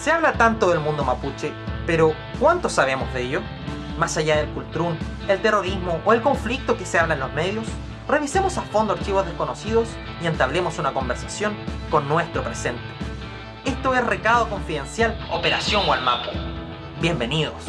Se habla tanto del mundo mapuche, pero ¿cuánto sabemos de ello? Más allá del cultrún, el terrorismo o el conflicto que se habla en los medios, revisemos a fondo archivos desconocidos y entablemos una conversación con nuestro presente. Esto es Recado Confidencial Operación Walmapu. Bienvenidos.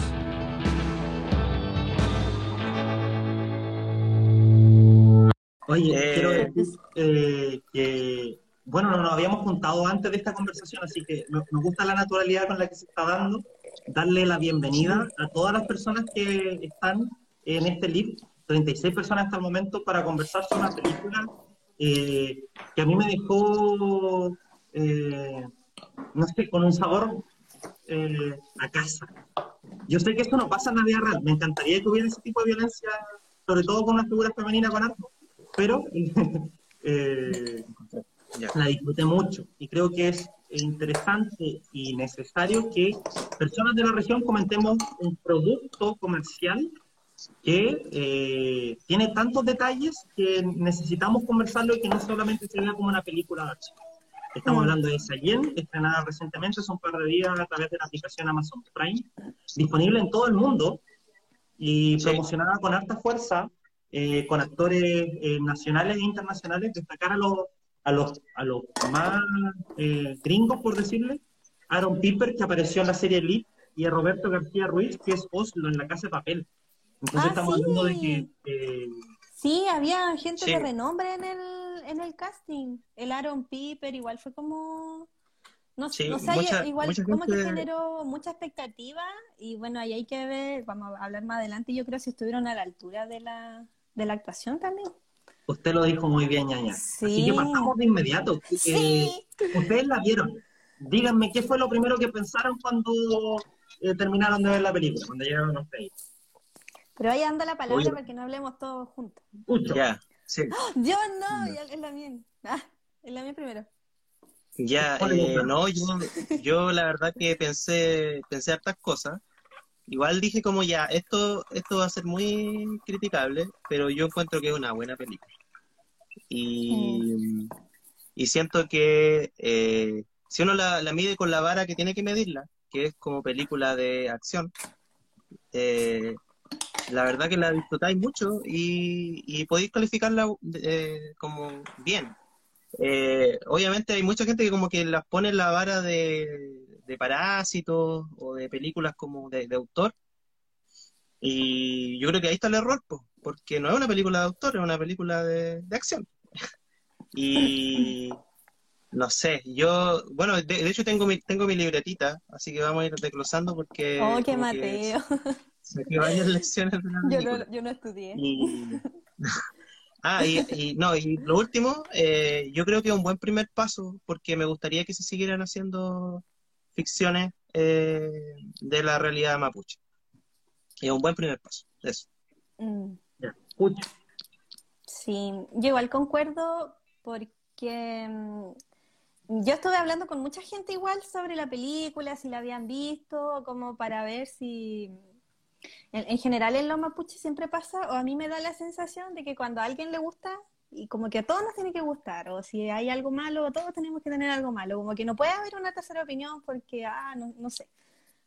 Oye, quiero decir eh, que, bueno, no nos habíamos juntado antes de esta conversación, así que nos gusta la naturalidad con la que se está dando. Darle la bienvenida a todas las personas que están en este live, 36 personas hasta el momento, para conversar sobre una película eh, que a mí me dejó, eh, no sé, con un sabor a casa. Yo sé que esto no pasa en la vida real, me encantaría que hubiera ese tipo de violencia, sobre todo con una figura femenina con arco pero la disfruté mucho y creo que es interesante y necesario que personas de la región comentemos un producto comercial que eh, tiene tantos detalles que necesitamos conversarlo y que no solamente se vea como una película de acción. Estamos mm. hablando de Sayen, estrenada recientemente hace un par de días a través de la aplicación Amazon Prime, disponible en todo el mundo y promocionada con alta fuerza eh, con actores eh, nacionales e internacionales, destacar a los, a los, a los más eh, gringos, por decirle, Aaron Piper, que apareció en la serie Elite, y a Roberto García Ruiz, que es Oslo en la Casa de Papel. Entonces ah, estamos hablando de que... sí, había gente de renombre en el, en el casting. El Aaron Piper igual fue como... No, sé, igual como que generó mucha expectativa y bueno, ahí hay que ver, vamos a hablar más adelante, yo creo si estuvieron a la altura de la, de la actuación también. Usted lo dijo muy bien, ñaña. Sí. Así que pasamos de inmediato. Sí. ustedes la vieron. Díganme qué fue lo primero que pensaron cuando eh, terminaron de ver la película, cuando llegaron a ustedes. Pero ahí anda la palabra para que no hablemos todos juntos. Ya, sí. Yo no, es la mía. Ah, es la mía primero. Ya, eh, no, yo, yo la verdad que pensé, pensé hartas cosas igual dije como ya, esto, esto va a ser muy criticable, pero yo encuentro que es una buena película. Y, y siento que eh, si uno la, mide con la vara que tiene que medirla, que es como película de acción, eh, la verdad que la disfrutáis mucho y, podéis calificarla eh, como bien. obviamente hay mucha gente que como que las pone en la vara de, de Parásitos o de películas como de, autor. Y yo creo que ahí está el error, porque no es una película de autor, es una película de, acción. y no sé, yo, bueno, de, hecho tengo mi, tengo mi libretita, así que vamos a ir desglosando porque... Oh, qué Mateo. varias lecciones yo, no, yo no estudié. Ah, y, no, y lo último, eh, yo creo que es un buen primer paso, porque me gustaría que se siguieran haciendo ficciones eh, de la realidad mapuche. Y es un buen primer paso, eso. Mm. Sí, yo igual concuerdo porque mm, yo estuve hablando con mucha gente igual sobre la película, si la habían visto, como para ver si... En, en general en los mapuches siempre pasa, o a mí me da la sensación de que cuando a alguien le gusta, y como que a todos nos tiene que gustar, o si hay algo malo, todos tenemos que tener algo malo, como que no puede haber una tercera opinión porque, ah, no, no sé,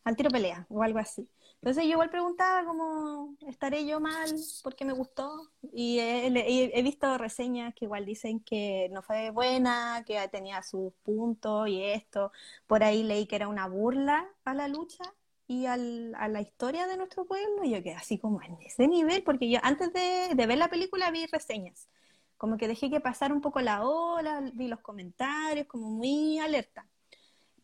al tiro pelea o algo así. Entonces yo igual preguntaba como, ¿estaré yo mal porque me gustó? Y he, he, visto reseñas que igual dicen que no fue buena, que tenía sus puntos y esto. Por ahí leí que era una burla a la lucha y al, a la historia de nuestro pueblo. Y yo quedé así como en ese nivel, porque yo antes de, de ver la película vi reseñas como que dejé que pasara un poco la hora, vi los comentarios, como muy alerta.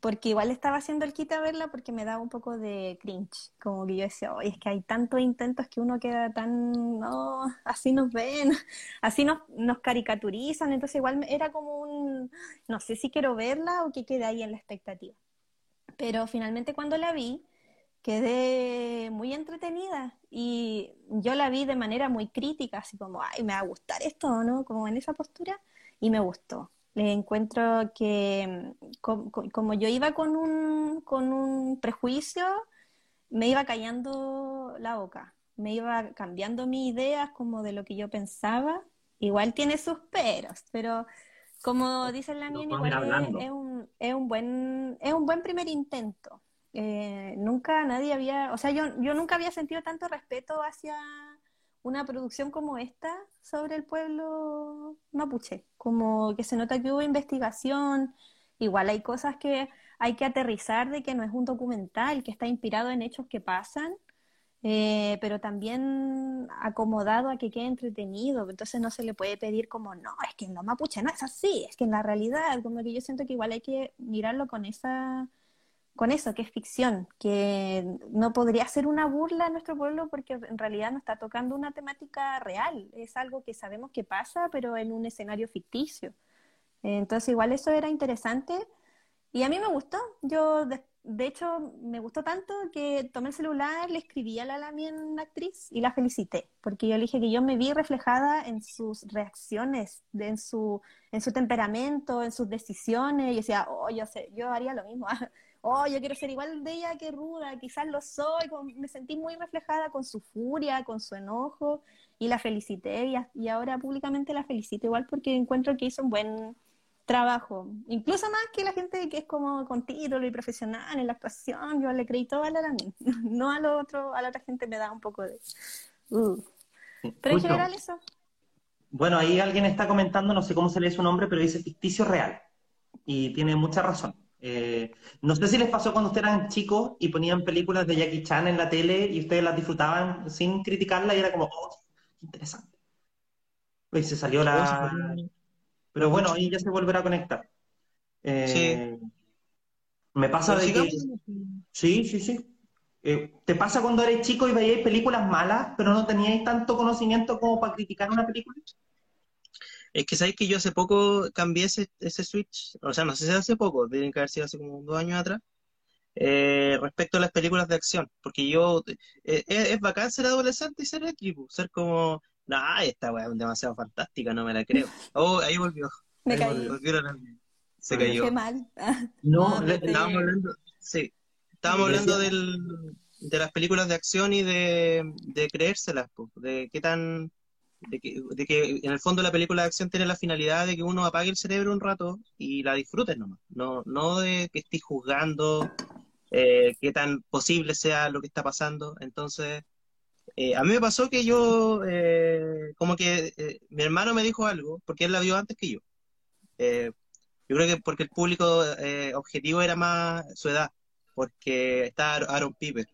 Porque igual estaba haciendo el kit a verla porque me daba un poco de cringe. Como que yo decía, oye, es que hay tantos intentos que uno queda tan, no, así nos ven, así nos, nos caricaturizan. Entonces igual era como un, no sé si quiero verla o que quede ahí en la expectativa. Pero finalmente cuando la vi, quedé muy entretenida y yo la vi de manera muy crítica, así como, ay, me va a gustar esto, ¿no? Como en esa postura, y me gustó. Le encuentro que como, yo iba con un, con un prejuicio, me iba callando la boca, me iba cambiando mis ideas como de lo que yo pensaba. Igual tiene sus peros, pero como dice la mía, igual es, un, es un buen, es un buen primer intento. Eh, nunca nadie había, o sea, yo, yo nunca había sentido tanto respeto hacia una producción como esta sobre el pueblo mapuche, como que se nota que hubo investigación, igual hay cosas que hay que aterrizar de que no es un documental, que está inspirado en hechos que pasan, eh, pero también acomodado a que quede entretenido, entonces no se le puede pedir como, no, es que en lo mapuche no es así, es que en la realidad, como que yo siento que igual hay que mirarlo con esa con eso, que es ficción, que no podría ser una burla a nuestro pueblo porque en realidad no está tocando una temática real, es algo que sabemos que pasa, pero en un escenario ficticio. Entonces igual eso era interesante y a mí me gustó. Yo, de, hecho, me gustó tanto que tomé el celular, le escribí a la, la actriz y la felicité, porque yo le dije que yo me vi reflejada en sus reacciones, en, su, en su temperamento, en sus decisiones, y decía, oh, yo sé, yo haría lo mismo. oh, yo quiero ser igual de ella que ruda, quizás lo soy, me sentí muy reflejada con su furia, con su enojo, y la felicité, y, y ahora públicamente la felicito igual porque encuentro que hizo un buen trabajo, incluso más que la gente que es como con título y profesional en la actuación, yo le creí todo a la mí, no a lo otro, a la otra gente me da un poco de... Uh. Pero en general eso. Bueno, ahí alguien está comentando, no sé cómo se lee su nombre, pero dice ficticio real. Y tiene mucha razón. Eh, no sé si les pasó cuando ustedes eran chicos y ponían películas de Jackie Chan en la tele y ustedes las disfrutaban sin criticarla y era como, oh, qué interesante. Pues se salió la... Pero bueno, ahí ya se volverá a conectar. Eh, sí. Me pasa de que... Sí, sí, sí. Eh, ¿Te pasa cuando eres chico y veíais películas malas, pero no teníais tanto conocimiento como para criticar una película? Es que sabéis que yo hace poco cambié ese, ese switch, o sea, no sé si hace poco, tienen que haber sido hace como dos años atrás, eh, respecto a las películas de acción, porque yo, eh, es, bacán ser adolescente y ser equipo, ser como, nah, esta weá es demasiado fantástica, no me la creo. Oh, ahí volvió. Me caí. se cayó. Qué mal. No, estábamos hablando, sí, estábamos hablando del, de las películas de acción y de, de creérselas, de qué tan de que, en el fondo la película de acción tiene la finalidad de que uno apague el cerebro un rato y la disfrutes nomás, no, no de que estés juzgando eh, qué tan posible sea lo que está pasando. Entonces, eh, a mí me pasó que yo, eh, como que mi hermano me dijo algo, porque él la vio antes que yo. yo creo que porque el público objetivo era más su edad, porque está Aaron Piper.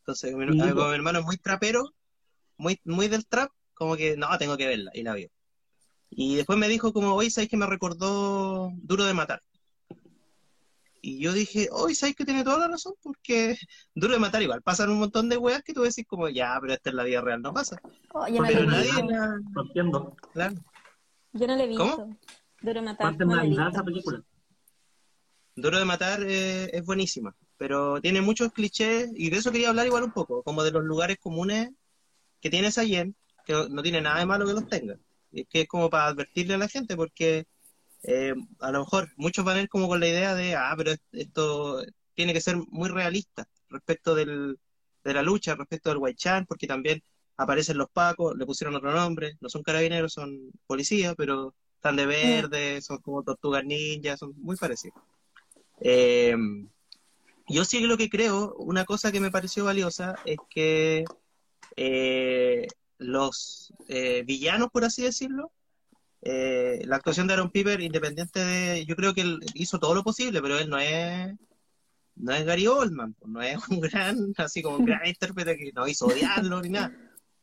Entonces, mi, mi hermano es muy trapero, muy, muy del trap, como que, no, tengo que verla, y la vio. Y después me dijo como, oye, ¿sabes que me recordó Duro de Matar? Y yo dije, oye, ¿sabes que tiene toda la razón? Porque Duro de Matar igual, pasan un montón de weas que tú decís como, ya, pero esta es la vida real no pasa. Oh, yo no pero nadie la... entiendo. Claro. Yo no le he visto. ¿Cómo? Duro de Matar. No esa película. Duro de Matar eh, es buenísima, pero tiene muchos clichés, y de eso quería hablar igual un poco, como de los lugares comunes que tiene Sayen, que no tiene nada de malo que los tenga. Es que es como para advertirle a la gente, porque eh, a lo mejor muchos van a ir como con la idea de, ah, pero esto tiene que ser muy realista respecto del, de la lucha, respecto del Huaychán, porque también aparecen los pacos, le pusieron otro nombre, no son carabineros, son policías, pero están de verde, son como tortugas ninjas, son muy parecidos. Eh, yo sí lo que creo, una cosa que me pareció valiosa es que eh, los eh, villanos, por así decirlo, eh, la actuación de Aaron Piper, independiente de, yo creo que él hizo todo lo posible, pero él no es, no es Gary Oldman, pues, no es un gran, así como un gran intérprete que no hizo odiarlo ni nada.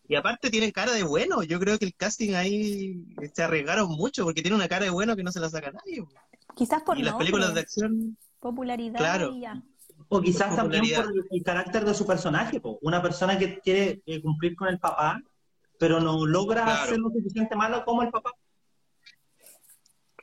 Y aparte tienen cara de bueno, yo creo que el casting ahí se arriesgaron mucho porque tiene una cara de bueno que no se la saca nadie. Pues. Quizás por y las películas de acción. Popularidad claro. O quizás también por el carácter de su personaje, una persona que quiere eh, cumplir con el papá pero no logra ser lo suficiente malo como el papá.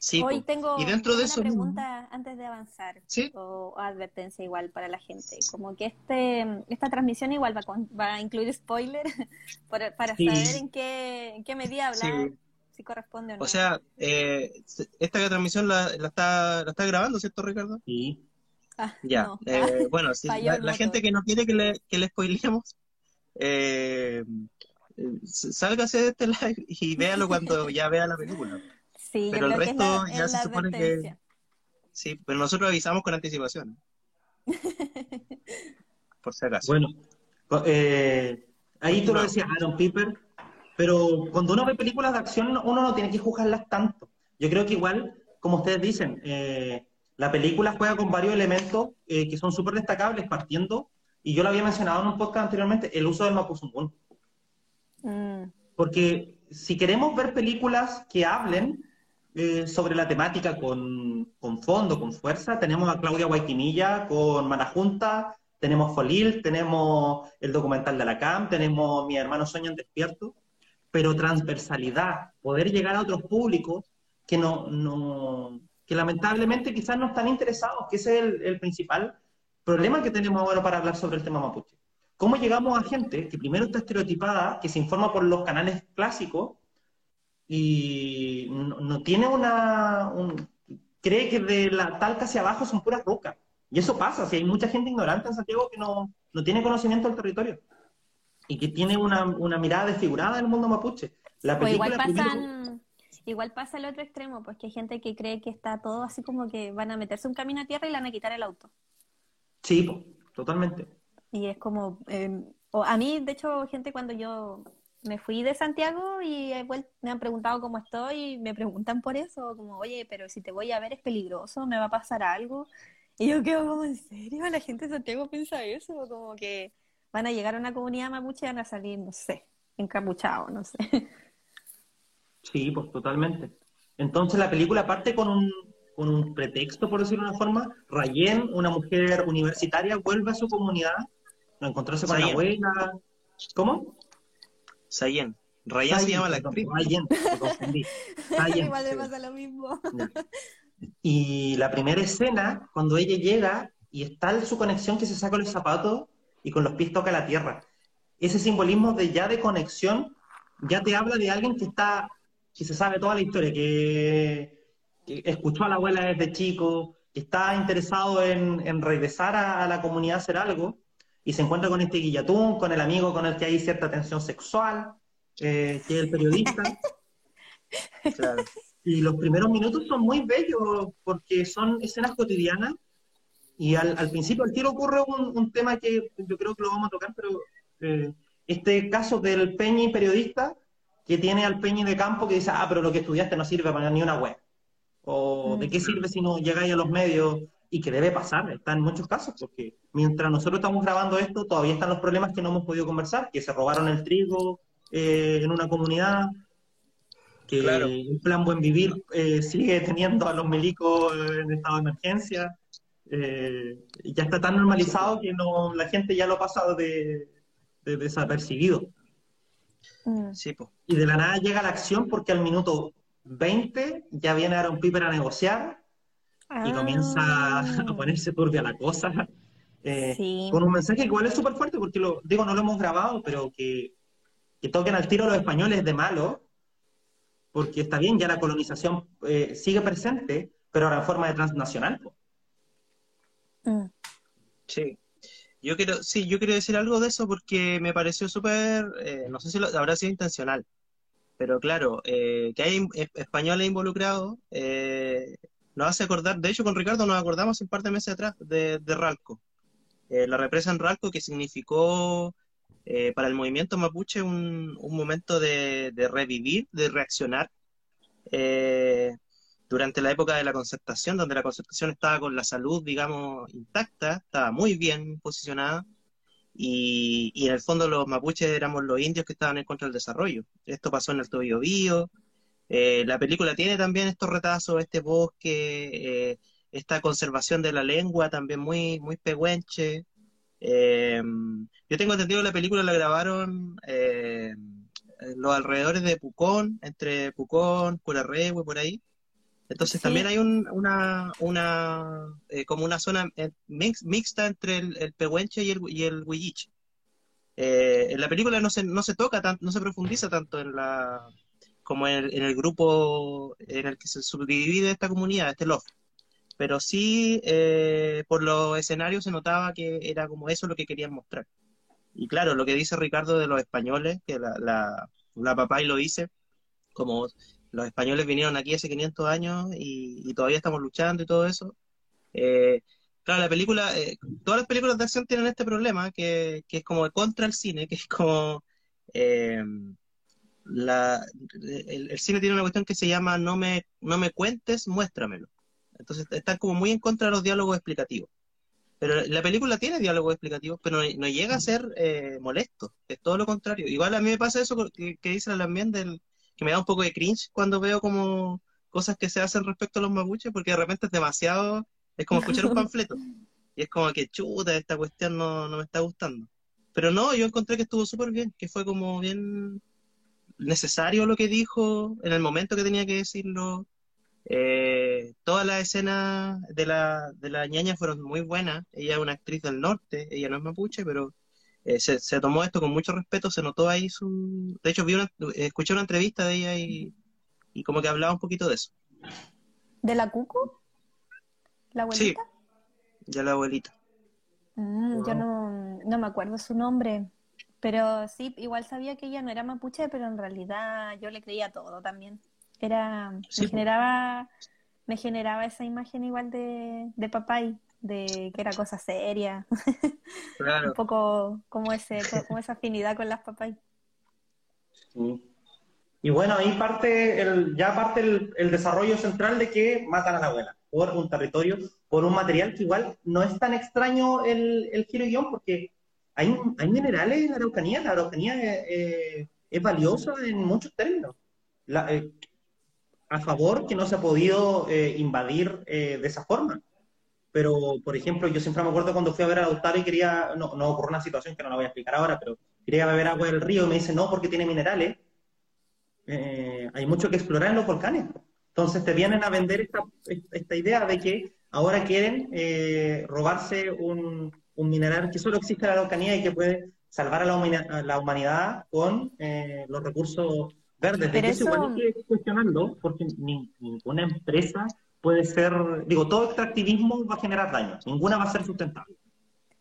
Sí, Hoy tengo y dentro de una pregunta antes de avanzar, o, advertencia igual para la gente, como que este esta transmisión igual va, va a incluir spoiler para, para saber en qué, en qué medida hablar, si corresponde o no. O sea, eh, esta transmisión la, la, está, la está grabando, ¿cierto, Ricardo? Sí. Ah, ya, eh, bueno, la, gente que no quiere que le, que le spoilemos, eh, sálgase de este live y véalo cuando ya vea la película. Sí, pero el resto ya se supone que Sí, pero nosotros avisamos con anticipación. Por si acaso. Bueno, eh, ahí tú lo decías, Aaron Piper, pero cuando uno ve películas de acción, uno no tiene que juzgarlas tanto. Yo creo que igual, como ustedes dicen, eh, la película juega con varios elementos eh, que son súper destacables, partiendo, y yo lo había mencionado en un podcast anteriormente, el uso del Mapuzungún. Mm. Porque si queremos ver películas que hablen eh, sobre la temática con, con, fondo, con fuerza, tenemos a Claudia Guayquimilla con Manajunta, tenemos Folil, tenemos el documental de la CAM, tenemos Mi hermano sueñan despierto, pero transversalidad, poder llegar a otros públicos que no, no que lamentablemente quizás no están interesados, que ese es el, principal problema que tenemos ahora para hablar sobre el tema mapuche. ¿Cómo llegamos a gente que primero está estereotipada, que se informa por los canales clásicos y no, tiene una... cree que de la talca hacia abajo son puras rocas? Y eso pasa, si hay mucha gente ignorante en Santiago que no, no tiene conocimiento del territorio y que tiene una, una mirada desfigurada del mundo mapuche. La película igual pasan, igual pasa el otro extremo, pues que hay gente que cree que está todo así como que van a meterse un camino a tierra y le van a quitar el auto. Sí, totalmente. Y es como, em, a mí, de hecho, gente cuando yo me fui de Santiago y me han preguntado cómo estoy y me preguntan por eso, como, oye, pero si te voy a ver es peligroso, me va a pasar algo. Y yo quedo como, ¿en serio? La gente de Santiago piensa eso, como que van a llegar a una comunidad mapuche y van a salir, no sé, encapuchados, no sé. Sí, pues totalmente. Entonces la película parte con un, con un pretexto, por decirlo de una forma. Rayen, una mujer universitaria, vuelve a su comunidad a encontrarse con la abuela. ¿Cómo? Sayen. Rayen se llama la actriz. Rayen, me confundí. Igual le pasa lo mismo. Y la primera escena, cuando ella llega y está en su conexión que se saca los zapatos y con los pies toca la tierra. Ese simbolismo de ya de conexión ya te habla de alguien que está, que se sabe toda la historia, que, escuchó a la abuela desde chico, que está interesado en, regresar a, la comunidad a hacer algo, y se encuentra con este guillatún, con el amigo con el que hay cierta tensión sexual, eh, que es el periodista. Y los primeros minutos son muy bellos porque son escenas cotidianas y al, principio al tiro ocurre un, tema que yo creo que lo vamos a tocar, pero eh, este caso del Peñi periodista que tiene al Peñi de campo que dice, ah, pero lo que estudiaste no sirve para ni una web. O de qué sirve si no llegáis a los medios y que debe pasar, está en muchos casos, porque mientras nosotros estamos grabando esto, todavía están los problemas que no hemos podido conversar, que se robaron el trigo eh, en una comunidad, que el plan Buen Vivir eh, sigue teniendo a los milicos en estado de emergencia, eh, ya está tan normalizado que no la gente ya lo ha pasado de, desapercibido. Mm. Y de la nada llega la acción porque al minuto 20 ya viene Aaron Piper a negociar y comienza a ah. ponerse turbia la cosa. Eh, con un mensaje igual es súper fuerte porque lo digo, no lo hemos grabado, pero que, que toquen al tiro a los españoles de malo, porque está bien, ya la colonización eh, sigue presente, pero ahora en forma de transnacional. Mm. Sí. Yo quiero, sí, yo quiero decir algo de eso porque me pareció súper, eh, no sé si lo, habrá sido intencional, pero claro, eh, que hay españoles involucrados, nos hace acordar, de hecho con Ricardo nos acordamos un par de meses atrás de, Ralco, la represa en Ralco que significó para el movimiento mapuche un, un momento de, de, revivir, de reaccionar, durante la época de la concertación, donde la concertación estaba con la salud, digamos, intacta, estaba muy bien posicionada, y, y, en el fondo los mapuches éramos los indios que estaban en contra del desarrollo. Esto pasó en el Tobio Bío. Eh, la película tiene también estos retazos, este bosque, eh, esta conservación de la lengua también muy, muy pehuenche. Eh, yo tengo entendido que la película la grabaron en los alrededores de Pucón, entre Pucón, Curarrehue, por ahí. Entonces también hay una, una eh, como una zona eh, mixta entre el, el, pehuenche y el, y el huilliche. Eh, en la película no se, no se toca tanto, no se profundiza tanto en la como en el, grupo en el que se subdivide esta comunidad, este loft. Pero sí, por los escenarios se notaba que era como eso lo que querían mostrar. Y claro, lo que dice Ricardo de los españoles, que la, la, la papá y lo dice, como los españoles vinieron aquí hace 500 años y, todavía estamos luchando y todo eso. Eh, claro, la película, eh, todas las películas de acción tienen este problema, que, que es como contra el cine, que es como... eh, la, el, el cine tiene una cuestión que se llama no me, no me cuentes, muéstramelo. Entonces están como muy en contra de los diálogos explicativos. Pero la película tiene diálogos explicativos, pero no, no llega a ser eh, molesto, es todo lo contrario. Igual a mí me pasa eso que, que dice la también del que me da un poco de cringe cuando veo como cosas que se hacen respecto a los mapuches, porque de repente es demasiado, es como escuchar un panfleto. Y es como que chuta, esta cuestión no, no me está gustando. Pero no, yo encontré que estuvo súper bien, que fue como bien necesario lo que dijo en el momento que tenía que decirlo. Eh, todas las escenas de la, de la ñaña fueron muy buenas. Ella es una actriz del norte, ella no es mapuche, pero eh, se, se tomó esto con mucho respeto, se notó ahí su... De hecho, vi una, escuché una entrevista de ella y, y como que hablaba un poquito de eso. ¿De la Cucu? ¿La Sí, abuelita? ya la abuelita. Mm, yo no, no me acuerdo su nombre, pero sí, igual sabía que ella no era mapuche, pero en realidad yo le creía todo también. Era, Sí, me generaba, me generaba esa imagen igual de, de papay, de que era cosa seria, Claro. un poco como ese, como esa afinidad con las papay. Sí. Y bueno, ahí parte el, ya parte el, el desarrollo central de que matan a la abuela por un territorio, por un material que igual no es tan extraño el, el giro y guion, porque hay, hay minerales en la Araucanía, la Araucanía eh, eh, es valiosa en muchos términos. La- eh, a favor que no se ha podido eh, invadir eh, de esa forma. Pero, por ejemplo, yo siempre me acuerdo cuando fui a ver a Lautaro y quería, no, no ocurrió una situación que no la voy a explicar ahora, pero quería beber agua del río y me dice no porque tiene minerales. Eh, hay mucho que explorar en los volcanes. Entonces te vienen a vender esta, esta idea de que ahora quieren robarse un, un mineral que solo existe en la Araucanía y que puede salvar a la, humana- a la humanidad con eh, los recursos verdes. De Pero que eso igual ir cuestionando porque ni- ninguna empresa puede ser, digo, todo extractivismo va a generar daño, ninguna va a ser sustentable.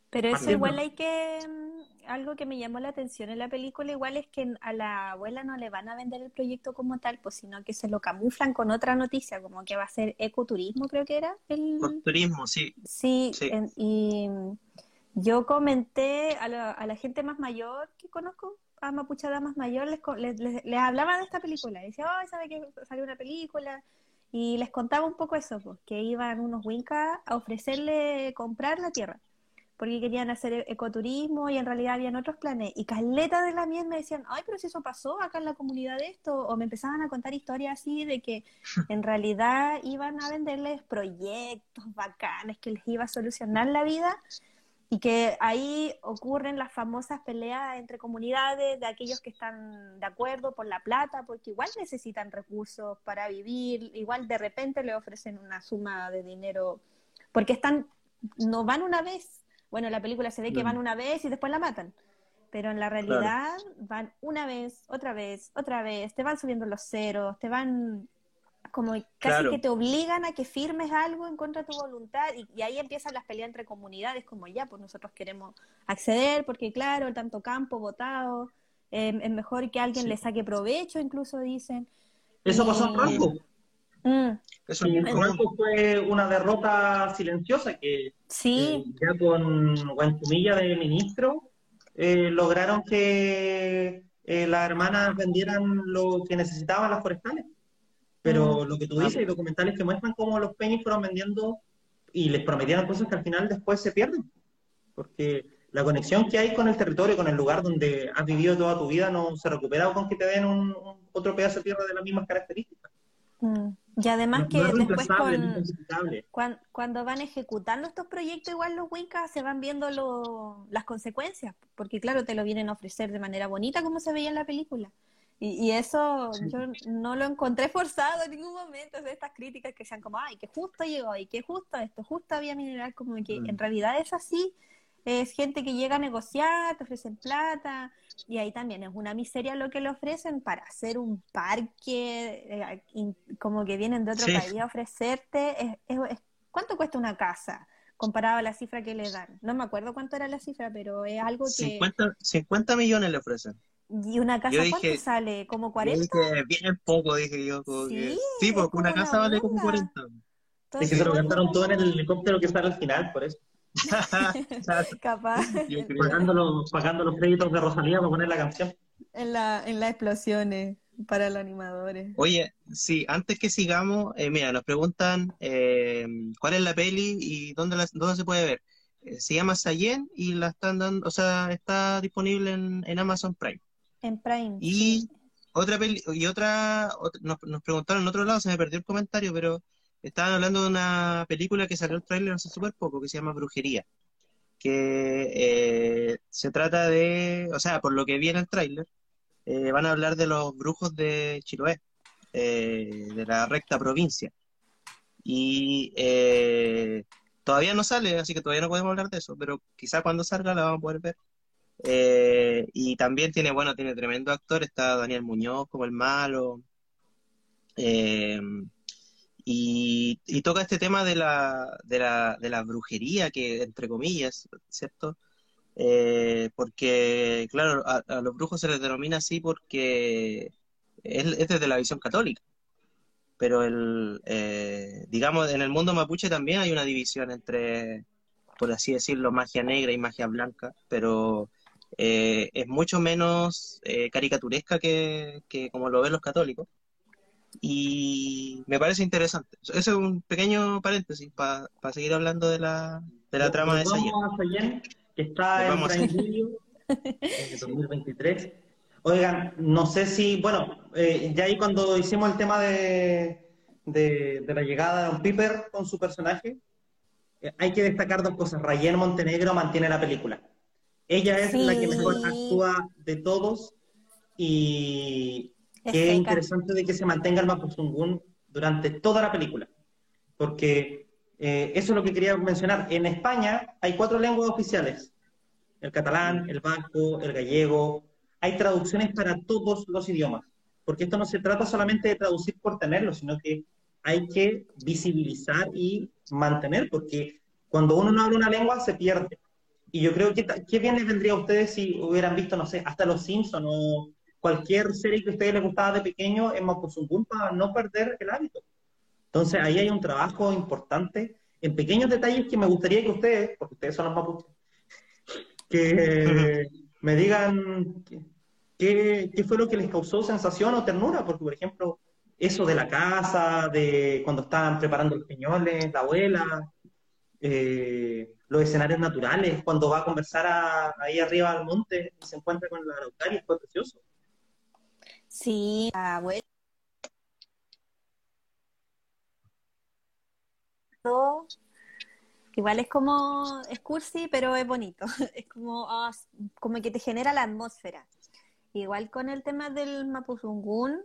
Pero eso Partiendo. igual hay que, mm, algo que me llamó la atención en la película, igual es que a la abuela no le van a vender el proyecto como tal, pues sino que se lo camuflan con otra noticia, como que va a ser ecoturismo, creo que era el... Por turismo, sí. Sí, Sí. en- y yo comenté a la, a la gente más mayor que conozco, a mapuchada más mayor, les, les, les- les hablaba de esta película. Decía, oh, ¿sabe que salió una película? Y les contaba un poco eso, pues, que iban unos wincas a ofrecerle comprar la tierra, porque querían hacer ecoturismo y en realidad habían otros planes. Y caleta de la miel me decían, ay, pero si eso pasó acá en la comunidad de esto, o me empezaban a contar historias así de que en realidad iban a venderles proyectos bacanes que les iba a solucionar la vida y que ahí ocurren las famosas peleas entre comunidades de aquellos que están de acuerdo por la plata, porque igual necesitan recursos para vivir, igual de repente le ofrecen una suma de dinero, porque están, no van una vez, bueno, en la película se ve que van una vez y después la matan, pero en la realidad van una vez, otra vez, otra vez, te van subiendo los ceros, te van como casi Claro. que te obligan a que firmes algo en contra de tu voluntad y, y ahí empiezan las peleas entre comunidades como ya, pues nosotros queremos acceder porque claro, tanto campo votado, eh, es mejor que alguien Sí. le saque provecho, incluso dicen. Eso pasó en Ranco. Mm, Eso en. Ranco fue una derrota silenciosa que sí, Eh, ya con Guantumilla de ministro, eh, lograron que eh, las hermanas vendieran lo que necesitaban las forestales. Pero lo que tú dices, hay documentales que muestran cómo los penis fueron vendiendo y les prometieron cosas que al final después se pierden. Porque la conexión que hay con el territorio, con el lugar donde has vivido toda tu vida, no se recupera con que te den un, un- otro pedazo de tierra de las mismas características. mm. y además No- que no después con, identificable. cuan- cuando van ejecutando estos proyectos, igual los Wincas se van viendo lo- las consecuencias, porque claro, te lo vienen a ofrecer de manera bonita como se veía en la película. Y, y eso yo no lo encontré forzado en ningún momento, de estas críticas que sean como, ay, que justo llegó y que justo esto, justo había mineral, como que Mm. en realidad es así, es gente que llega a negociar, te ofrecen plata, y ahí también es una miseria lo que le ofrecen para hacer un parque, eh, como que vienen de otro Sí. país a ofrecerte. Es, es- es- ¿Cuánto cuesta una casa comparado a la cifra que le dan? No me acuerdo cuánto era la cifra, pero es algo que... 50, 50 millones le ofrecen. ¿Y una casa cuánto sale? ¿Como Yo 40? dije, bien poco, dije yo. Como Sí, que, sí, porque una casa vale como onda. 40. Es que se lo gastaron todo en el helicóptero que sale al final, por eso. Capaz. Pagando los, pagando los créditos de Rosalía para poner la canción. En, la, en las explosiones para los animadores. Oye, sí, antes que sigamos, eh, mira, nos preguntan eh, cuál es la peli y dónde, la- dónde se puede ver. Eh, se llama Sayen y la están dando, o sea, está disponible en, en Amazon Prime. En Prime. Y otra peli, y otra, ot- nos, nos preguntaron en otro lado, se me perdió el comentario, pero estaban hablando de una película que salió el tráiler hace súper poco, que se llama Brujería, que eh, se trata de, o sea, por lo que vi en el tráiler, eh, van a hablar de los brujos de Chiloé, eh, de la recta provincia. Y eh, todavía no sale, así que todavía no podemos hablar de eso, pero quizá cuando salga la vamos a poder ver. Eh, y también tiene, bueno, tiene tremendo actor, está Daniel Muñoz como el malo. Eh, y, toca este tema de la, de la, de la brujería, que entre comillas, ¿cierto? Eh, porque, claro, a, a los brujos se les denomina así porque es, es desde la visión católica. Pero el, eh, digamos, en el mundo mapuche también hay una división entre, por así decirlo, magia negra y magia blanca, pero eh, es mucho menos eh, caricaturesca que, que como lo ven los católicos. Y me parece interesante. Ese es un pequeño paréntesis para seguir hablando de la, de la trama de Sayen. Vamos a Sayen, que está en en 2023. Oigan, no sé si, bueno, eh, ya ahí cuando hicimos el tema de, de, de la llegada de Don Piper con su personaje, eh, hay que destacar dos cosas. Rayen Montenegro mantiene la película. Ella es la que mejor actúa de todos y Es qué seca. interesante de que se mantenga el Mapuzungún durante toda la película. Porque eh, eso es lo que quería mencionar. En España hay cuatro lenguas oficiales. El catalán, el vasco, el gallego. Hay traducciones para todos los idiomas. Porque esto no se trata solamente de traducir por tenerlo, sino que hay que visibilizar y mantener, porque cuando uno no habla una lengua se pierde. Y yo creo que qué bien les vendría a ustedes si hubieran visto, no sé, hasta Los Simpsons o cualquier serie que a ustedes les gustaba de pequeño en Mapuzungún para no perder el hábito. Entonces ahí hay un trabajo importante en pequeños detalles que me gustaría que ustedes, porque ustedes son los mapuches, que me digan qué- qué, qué fue lo que les causó sensación o ternura, porque por ejemplo, eso de la casa, de cuando estaban preparando los piñones, la abuela, eh, los escenarios naturales, cuando va a conversar ahí arriba al monte y se encuentra con la araucaria, fue precioso. Sí, abuelo. Igual es como, es cursi, pero es bonito. Es como, ah, como que te genera la atmósfera. Igual con el tema del Mapuzungún,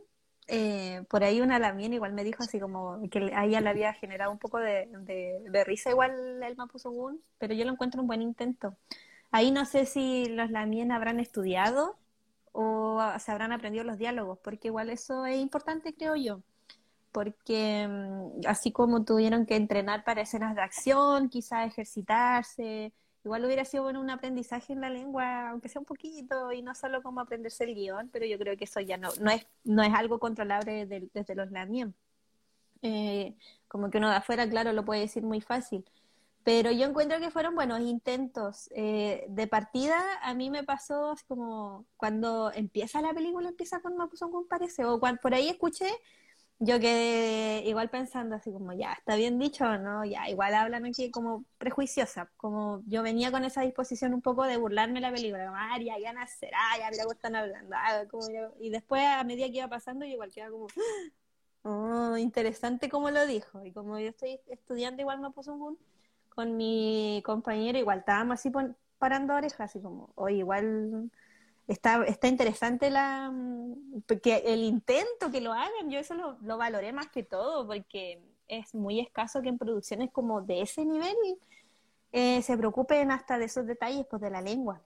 eh, por ahí una lamien igual me dijo así como que a ella le había generado un poco de, de- risa igual el Mapuzungún, pero yo lo encuentro un buen intento. Ahí no sé si los lamien habrán estudiado o se habrán aprendido los diálogos, porque igual eso es importante, creo yo. Porque mm, así como tuvieron que entrenar para escenas de acción, quizás ejercitarse, igual hubiera sido bueno un aprendizaje en la lengua, aunque sea un poquito, y no solo como aprenderse el guion, pero yo creo que eso ya no, no es, no es algo controlable del- desde los lamien. Eh, como que uno de afuera, claro, lo puede decir muy fácil. Pero yo encuentro que fueron buenos intentos. Eh, de partida, a mí me pasó como cuando empieza la película, empieza con Mapuzungún, parece, o cuando por ahí escuché, yo quedé igual pensando así como, ya, está bien dicho, ¿no? Ya, igual hablan aquí como prejuiciosa, como yo venía con esa disposición un poco de burlarme la película, como, ah, ya, ya nacerá, ya, mira cómo están hablando, ah, como y después a medida que iba pasando, yo igual quedaba como, oh, interesante como lo dijo, y como yo estoy estudiando igual Mapuzungún, con mi compañero igual estábamos así parando orejas, así como, oye, igual está, está interesante la mm, que el intento que lo hagan, yo eso lo, lo valoré más que todo, porque es muy escaso que en producciones como de ese nivel eh, se preocupen hasta de esos detalles pues de la lengua.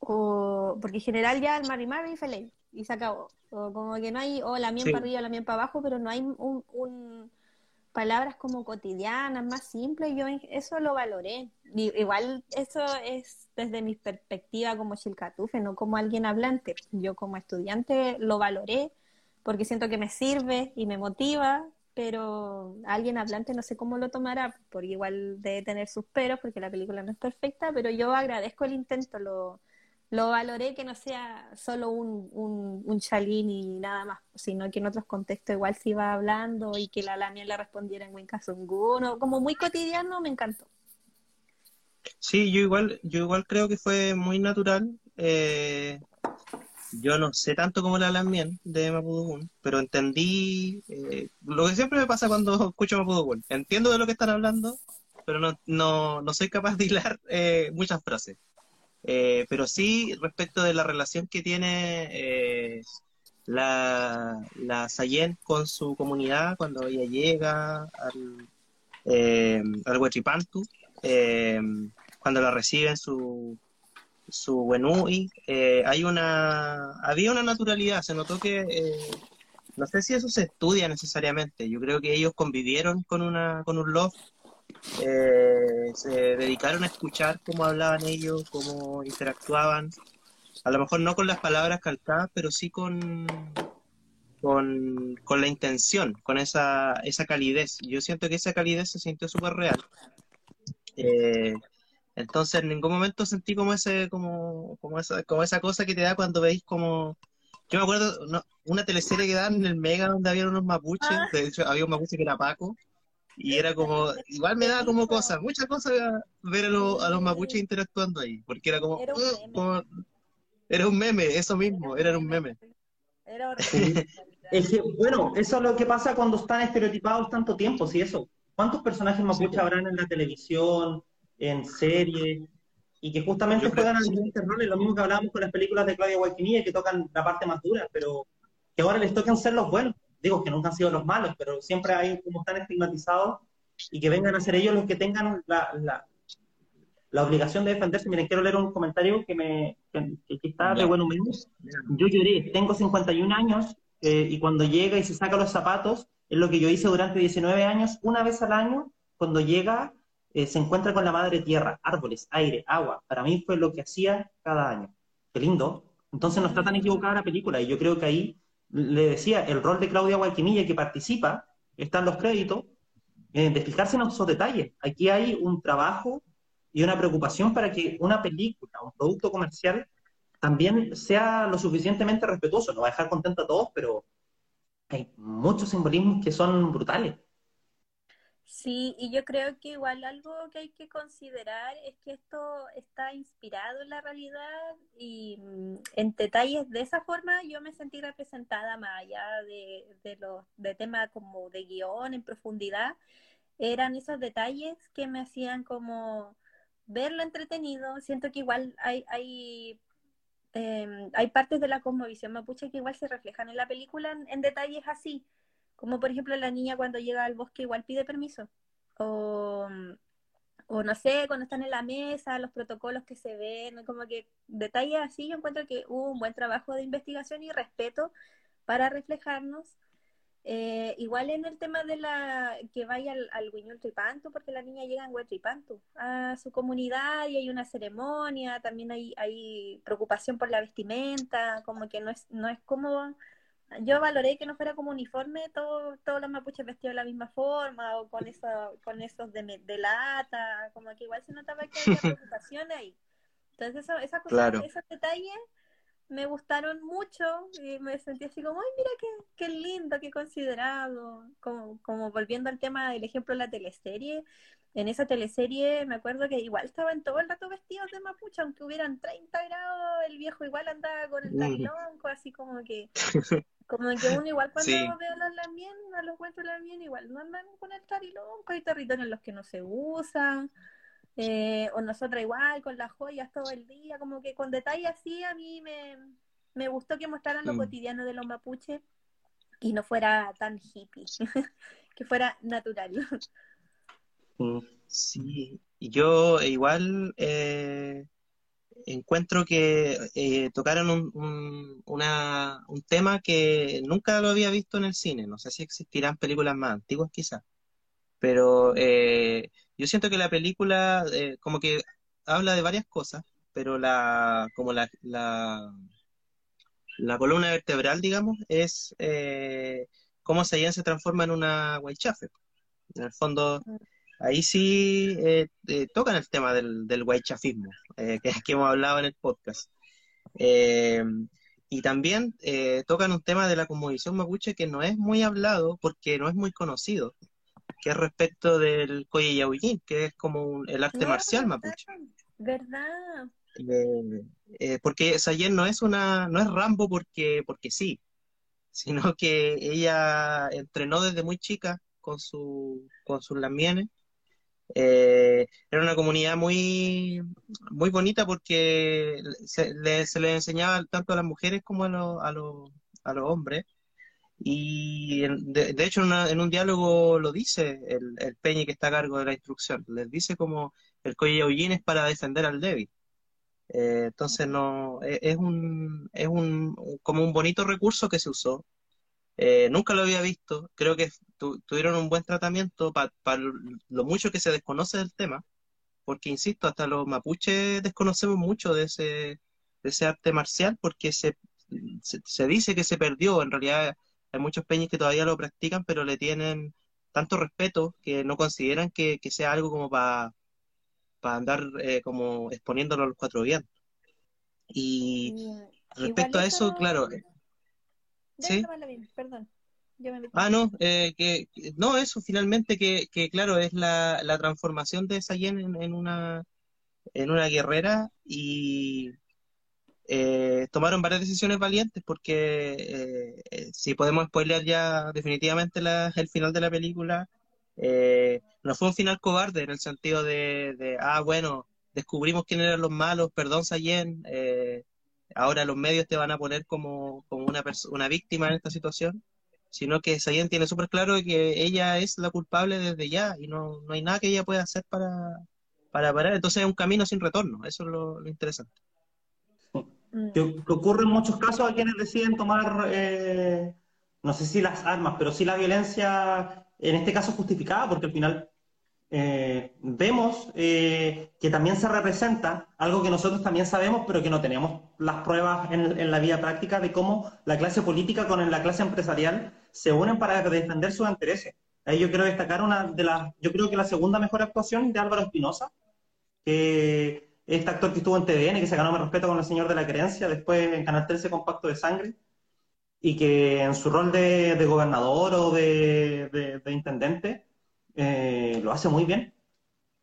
O, porque en general ya el Mari Mari y Feley, y se acabó. O como que no hay, o la mien Sí. para arriba, la mien para abajo, pero no hay un, un- palabras como cotidianas, más simples, yo eso lo valoré. Igual eso es desde mi perspectiva como chilcatufe, no como alguien hablante. Yo como estudiante lo valoré porque siento que me sirve y me motiva, pero alguien hablante no sé cómo lo tomará, porque igual debe tener sus peros, porque la película no es perfecta, pero yo agradezco el intento, lo, lo valoré que no sea solo un, un, un chalín y nada más, sino que en otros contextos igual se iba hablando y que la Lamia le respondiera en Wincasungun, como muy cotidiano, me encantó. Sí, yo igual, yo igual creo que fue muy natural. Eh, yo no sé tanto como la Lamien de Mapudungun, pero entendí eh, lo que siempre me pasa cuando escucho Mapudungun. Entiendo de lo que están hablando, pero no, no, no soy capaz de hilar eh, muchas frases. Eh, pero sí, respecto de la relación que tiene eh, la, la Sayen con su comunidad cuando ella llega al, eh, al Huachipantu, eh, cuando la reciben su, su Wenui, eh, hay una, había una naturalidad, se notó que, eh, no sé si eso se estudia necesariamente, yo creo que ellos convivieron con, una, con un love, eh, se dedicaron a escuchar cómo hablaban ellos, cómo interactuaban, a lo mejor no con las palabras calcadas, pero sí con, con, con la intención, con esa, esa calidez. Yo siento que esa calidez se sintió súper real. Eh, entonces en ningún momento sentí como ese, como, como esa, como esa cosa que te da cuando veis como yo me acuerdo no, una teleserie que daban en el Mega donde había unos mapuches, Ah. de hecho había un mapuche que era Paco, y era como, igual me daba como cosas, muchas cosas ver a, los- a los mapuches interactuando ahí, porque era como, Era un "Uh", meme. como- era un meme, eso mismo, era un meme. Era horrible. Es que, bueno, eso es lo que pasa cuando están estereotipados tanto tiempo, si eso. ¿Cuántos personajes mapuche Sí. habrán en la televisión, en series, y que justamente Yo juegan que diferentes roles? Lo mismo que hablábamos con las películas de Claudia Guaquinilla, que tocan la parte más dura, pero que ahora les tocan ser los buenos. Digo que nunca han sido los malos, pero siempre hay como están estigmatizados y que vengan a ser ellos los que tengan la, la, la obligación de defenderse. Miren, quiero leer un comentario que me que, que está de buen humor. Yo lloré, tengo 51 años eh, y cuando llega y se saca los zapatos, es lo que yo hice durante 19 años, una vez al año, cuando llega, eh, se encuentra con la madre tierra, árboles, aire, agua. Para mí fue lo que hacía cada año. Qué lindo. Entonces no está tan equivocada la película y yo creo que ahí le decía, el rol de Claudia Guayquimilla que participa, están los créditos, eh, de fijarse en esos detalles. Aquí hay un trabajo y una preocupación para que una película, un producto comercial, también sea lo suficientemente respetuoso. No va a dejar contento a todos, pero hay muchos simbolismos que son brutales. Sí, y yo creo que igual algo que hay que considerar es que esto está inspirado en la realidad y mm, en detalles de esa forma yo me sentí representada más allá de, de los de temas como de guion en profundidad, eran esos detalles que me hacían como verlo entretenido. Siento que igual hay, hay, eh, hay partes de la cosmovisión mapuche que igual se reflejan en la película en, en detalles así. Como por ejemplo la niña cuando llega al bosque igual pide permiso. O, o no sé, cuando están en la mesa, los protocolos que se ven, como que detalles así, yo encuentro que hubo un buen trabajo de investigación y respeto para reflejarnos. Eh, igual en el tema de la que vaya al, al Huiñol Tripantu, porque la niña llega en Huetripantu a su comunidad y hay una ceremonia, también hay, hay preocupación por la vestimenta, como que no es, no es como yo valoré que no fuera como uniforme todo, todos los mapuches vestidos de la misma forma o con eso, con esos de, de lata, como que igual se notaba que había preocupación ahí. Entonces eso, esa cosa, Claro. esos detalles me gustaron mucho y me sentí así como, ay, mira qué, qué lindo, qué considerado, como, como volviendo al tema del ejemplo de la teleserie, en esa teleserie me acuerdo que igual estaban todo el rato vestidos de mapuche, aunque hubieran 30 grados, el viejo igual andaba con el Mm. tarilonco, así como que, como que uno igual cuando Sí. veo los lamien, a los cuentos lamien, igual no andan con el tarilonco, hay territorios en los que no se usan, eh, o nosotras igual, con las joyas todo el día, como que con detalle así a mí me, me gustó que mostraran lo Mm. cotidiano de los mapuches y no fuera tan hippie, que fuera natural. Mm. Sí, y yo igual eh, encuentro que eh, tocaron un, un, una- un tema que nunca lo había visto en el cine. No sé si existirán películas más antiguas quizás, pero eh, yo siento que la película eh, como que habla de varias cosas, pero la como la, la, la columna vertebral, digamos, es eh, cómo Sayen se transforma en una Waichafe. En el fondo, ahí sí eh, eh, tocan el tema del, del Waichafismo, eh, que, que hemos hablado en el podcast. y también tocan un tema de la conmovisión mapuche que no es muy hablado porque no es muy conocido, que es respecto del Koye Yahuillín, que es como el arte marcial mapuche. ¿Verdad? porque Sayen no es una, no es Rambo porque, porque sí, sino que ella entrenó desde muy chica con, su, con sus lamienes. Eh, era una comunidad muy, muy bonita porque se, le, les enseñaba tanto a las mujeres como a, a, a los hombres. Y de, hecho en, un diálogo lo dice el, el, Peñi que está a cargo de la instrucción. Les dice como el Koyauyin es para defender al débil. Eh, entonces no e, es, un es un como un bonito recurso que se usó eh, nunca lo había visto. Creo que tuvieron un buen tratamiento para lo mucho que se desconoce del tema, porque, insisto, hasta los mapuches desconocemos mucho de ese, de ese arte marcial porque se, se, dice que se perdió. En realidad hay muchos peñas que todavía lo practican, pero le tienen tanto respeto que no consideran que, sea algo como para andar eh, como exponiéndolo a los cuatro vientos. Y respecto a eso, claro, ¿Sí? perdón. ah, no, eh, que, no, eso finalmente que, que claro, es la, la transformación de Sayen en, en, una, en una guerrera y eh, tomaron varias decisiones valientes porque eh, si podemos spoilear ya definitivamente la, el final de la película, no fue un final cobarde en el sentido de, de ah, bueno, descubrimos quién eran los malos, perdón Sayen, eh, ahora los medios te van a poner como, como una, una víctima en esta situación, sino que Sayen tiene súper claro que ella es la culpable desde ya y no, no hay nada que ella pueda hacer para, para parar. Entonces es un camino sin retorno, eso es lo, interesante. Mm. Que, ocurre en muchos casos a quienes deciden tomar, eh, no sé si las armas, pero sí la violencia, en este caso justificada, porque al final eh, vemos eh, que también se representa algo que nosotros también sabemos, pero que no tenemos las pruebas en, la vida práctica de cómo la clase política con la clase empresarial se unen para defender sus intereses. Ahí yo quiero destacar una de las, yo creo que la segunda mejor actuación de Álvaro Espinosa, que este actor que estuvo en TVN, que se ganó mi respeto con el señor de la creencia, después en Canal 13 con Pacto de Sangre, y que en su rol de, gobernador o de intendente, eh, lo hace muy bien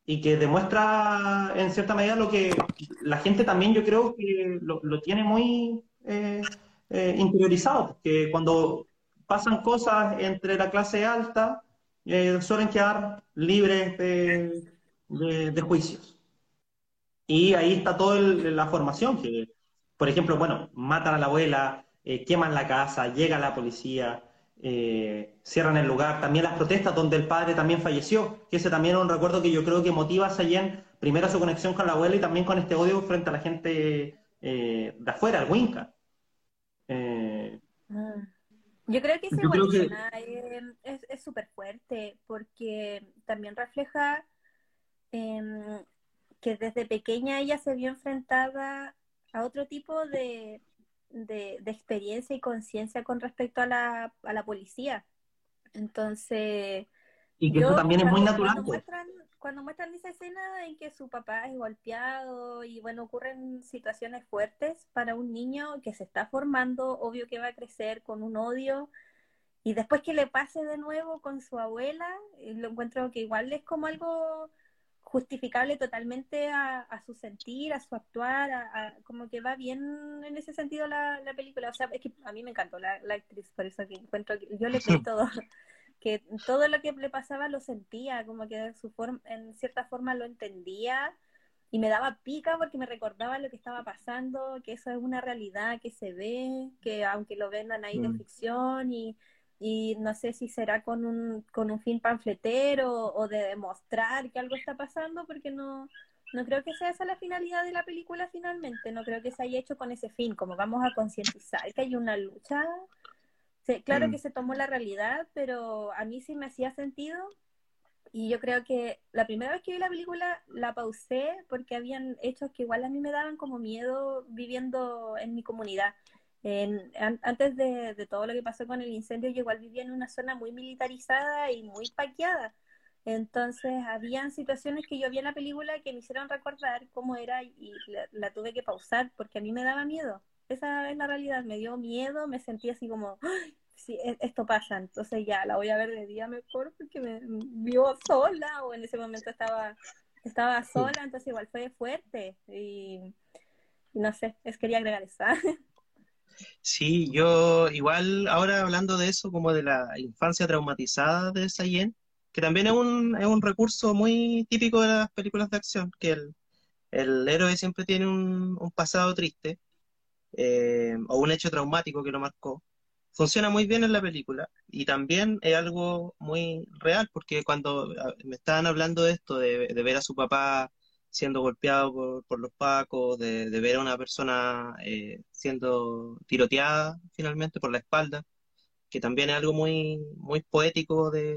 y que demuestra en cierta medida lo que la gente también yo creo que lo, tiene muy eh, eh, interiorizado, que cuando pasan cosas entre la clase alta suelen quedar libres de, juicios. Y ahí está toda la formación, que por ejemplo, bueno, matan a la abuela, queman la casa, llega la policía, eh, cierran el lugar. También las protestas donde el padre también falleció, que ese también es un recuerdo que yo creo que motiva a Sayen, primero su conexión con la abuela y también con este odio frente a la gente eh, de afuera, el Winca. Eh, ah. yo creo que es súper fuerte porque también refleja em, que desde pequeña ella se vio enfrentada a otro tipo de, de, experiencia y conciencia con respecto a la, a la policía. Entonces... Y que eso también es muy natural. Cuando muestran, cuando muestran esa escena en que su papá es golpeado y bueno, ocurren situaciones fuertes para un niño que se está formando, obvio que va a crecer con un odio y después que le pase de nuevo con su abuela, eh, lo encuentro que igual es como algo justificable totalmente a, su sentir, a su actuar, a, como que va bien en ese sentido la, película. O sea, es que a mí me encantó la, actriz, por eso que encuentro que yo le creí todo, que todo lo que le pasaba lo sentía, como que su forma, en cierta forma lo entendía y me daba pica porque me recordaba lo que estaba pasando, que eso es una realidad que se ve, que aunque lo vendan ahí de mm. ficción y y no sé si será con un, con un fin panfletero o de demostrar que algo está pasando, porque no, no creo que sea esa la finalidad de la película finalmente, no creo que se haya hecho con ese fin, como vamos a concientizar que hay una lucha. claro mm. que se tomó la realidad, pero a mí sí me hacía sentido y yo creo que la primera vez que vi la película la pausé porque habían hechos que igual a mí me daban como miedo viviendo en mi comunidad Antes de, todo lo que pasó con el incendio, yo igual vivía en una zona muy militarizada y muy paqueada. Entonces, habían situaciones que yo vi en la película que me hicieron recordar cómo era y la, tuve que pausar porque a mí me daba miedo. Esa es la realidad, me dio miedo, me sentí así como, "Ay, sí, e- esto pasa, entonces ya la voy a ver de día mejor porque me vivo sola o en ese momento estaba, estaba sola, entonces igual fue fuerte y, y no sé, es quería agregar esa. Sí, yo igual ahora hablando de eso, como de la infancia traumatizada de Sayen, que también es un, es un recurso muy típico de las películas de acción, que el, el héroe siempre tiene un, pasado triste eh, o un hecho traumático que lo marcó. Funciona muy bien en la película y también es algo muy real, porque cuando ah, me estaban hablando de esto, de, de ver a su papá siendo golpeado por, por los pacos, de, de ver a una persona eh, siendo tiroteada finalmente por la espalda, que también es algo muy, muy poético de,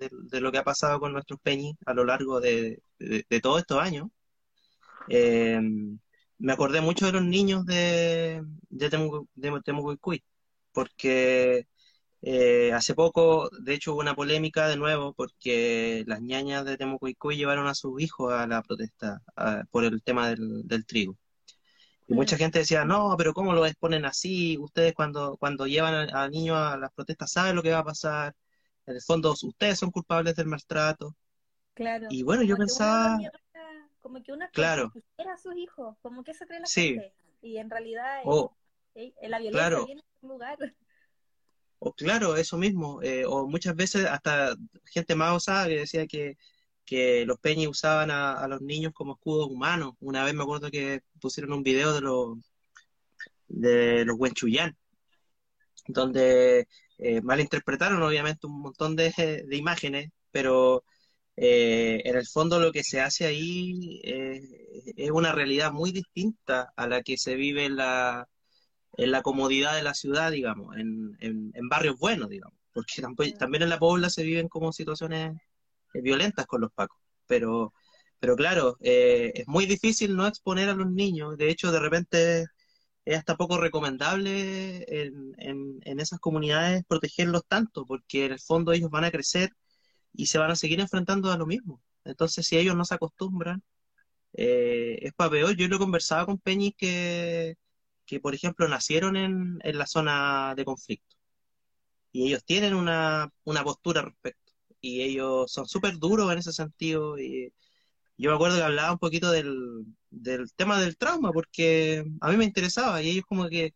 de- lo que ha pasado con nuestros peñis a lo largo de, de- todos estos años. Eh, me acordé mucho de los niños de, de, Temu- de Temucuicui, porque eh, hace poco, de hecho, hubo una polémica de nuevo porque las ñañas de Temucuicui llevaron a sus hijos a la protesta por el tema del, del trigo. Y mucha gente decía, no, pero ¿cómo lo exponen así? Ustedes cuando, cuando llevan a, a niños a las protestas saben lo que va a pasar. En el fondo, ustedes son culpables del maltrato. Claro. Y bueno, yo pensaba, lleva- como que uno Claro. a sus hijos, como que eso cree la Sí. gente. Y en realidad o, eh, la violencia claro. viene de un lugar. o claro, eso mismo. eh, o muchas veces hasta gente más osada que decía que, que los peñis usaban a, a los niños como escudos humanos. Una vez me acuerdo que pusieron un video de los, de los Huenchuyán, donde eh, malinterpretaron obviamente un montón de, de imágenes, pero eh, en el fondo lo que se hace ahí eh, es una realidad muy distinta a la que se vive en la, en la comodidad de la ciudad, digamos, en, en, en barrios buenos, digamos, porque también en la Pobla se viven como situaciones violentas con los pacos, pero, pero claro, eh, es muy difícil no exponer a los niños, de hecho de repente es hasta poco recomendable en, en, en esas comunidades protegerlos tanto, porque en el fondo ellos van a crecer y se van a seguir enfrentando a lo mismo. Entonces, si ellos no se acostumbran, eh, es para peor. Yo lo conversaba con Peñis que, que, por ejemplo, nacieron en, en la zona de conflicto y ellos tienen una, una postura respecto y ellos son súper duros en ese sentido y yo me acuerdo que hablaba un poquito del, del tema del trauma porque a mí me interesaba y ellos como que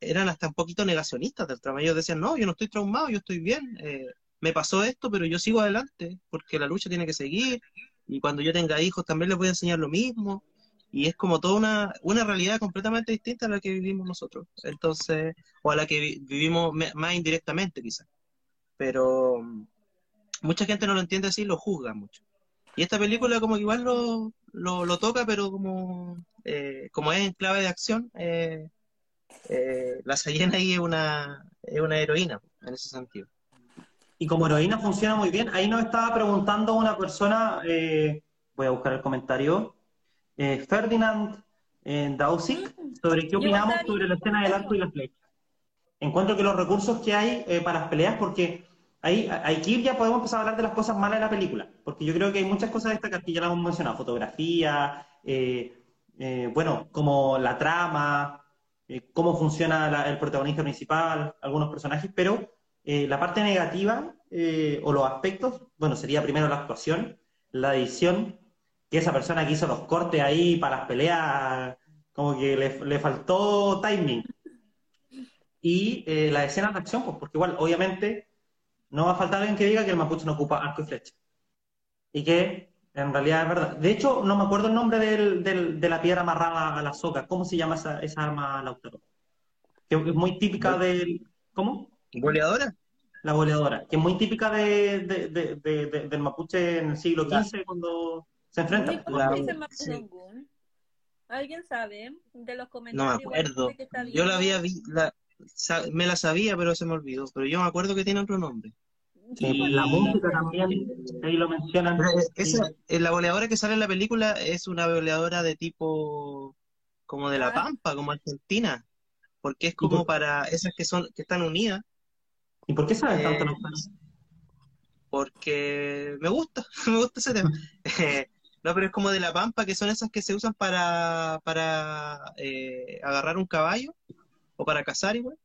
eran hasta un poquito negacionistas del trauma. Ellos decían, no, yo no estoy traumado, yo estoy bien, eh, me pasó esto, pero yo sigo adelante porque la lucha tiene que seguir y cuando yo tenga hijos también les voy a enseñar lo mismo y es como toda una, una realidad completamente distinta a la que vivimos nosotros, entonces, o a la que vi- vivimos más indirectamente quizás, pero mm, mucha gente no lo entiende así y lo juzga mucho. Y esta película como que igual lo, lo, lo toca, pero como, eh, como es en clave de acción, eh, eh, la Sayena ahí es una, es una heroína en ese sentido. Y como heroína funciona muy bien. Ahí nos estaba preguntando una persona, eh, voy a buscar el comentario, eh, Ferdinand eh, Dausik, sobre qué opinamos sobre la escena del arco y la flecha. Encuentro que los recursos que hay eh, para las peleas, porque ahí, aquí ya podemos empezar a hablar de las cosas malas de la película, porque yo creo que hay muchas cosas de destacar que ya las hemos mencionado, fotografía, eh, eh, bueno, como la trama, eh, cómo funciona el protagonista principal, algunos personajes, pero la parte negativa o los aspectos, bueno, sería primero la actuación, la edición, que esa persona que hizo los cortes ahí para las peleas, como que le, le faltó timing. Y la escena de acción, pues porque igual, obviamente, no va a faltar alguien que diga que el mapuche no ocupa arco y flecha. Y que en realidad es verdad. De hecho, no me acuerdo el nombre del- del- de la piedra amarrada a la soga. ¿Cómo se llama esa, esa arma, Lautaro? Que es muy típica del... ¿Cómo? ¿Goleadora? La boleadora, que es muy típica de, de- de- de- de- del mapuche en el siglo XV cuando se Uy, enfrentan. ¿Cómo La- se dice sí. ¿Alguien sabe de los No comentarios? me acuerdo. Gente que está Yo la viendo? había vi- la, sa- me la sabía, pero se me olvidó. Pero yo me acuerdo que tiene otro nombre. Sí, Sí, la pues, música también, ahí lo mencionan. Eh, esa, eh, la goleadora que sale en la película es una goleadora de tipo como de La Ah. Pampa, como Argentina. porque es como para esas que son que están unidas. ¿Y por qué sabes tanto Eh, porque me gusta, me gusta ese tema. Eh, no, pero es como de la pampa, que son esas que se usan para, para eh, agarrar un caballo o para cazar igual.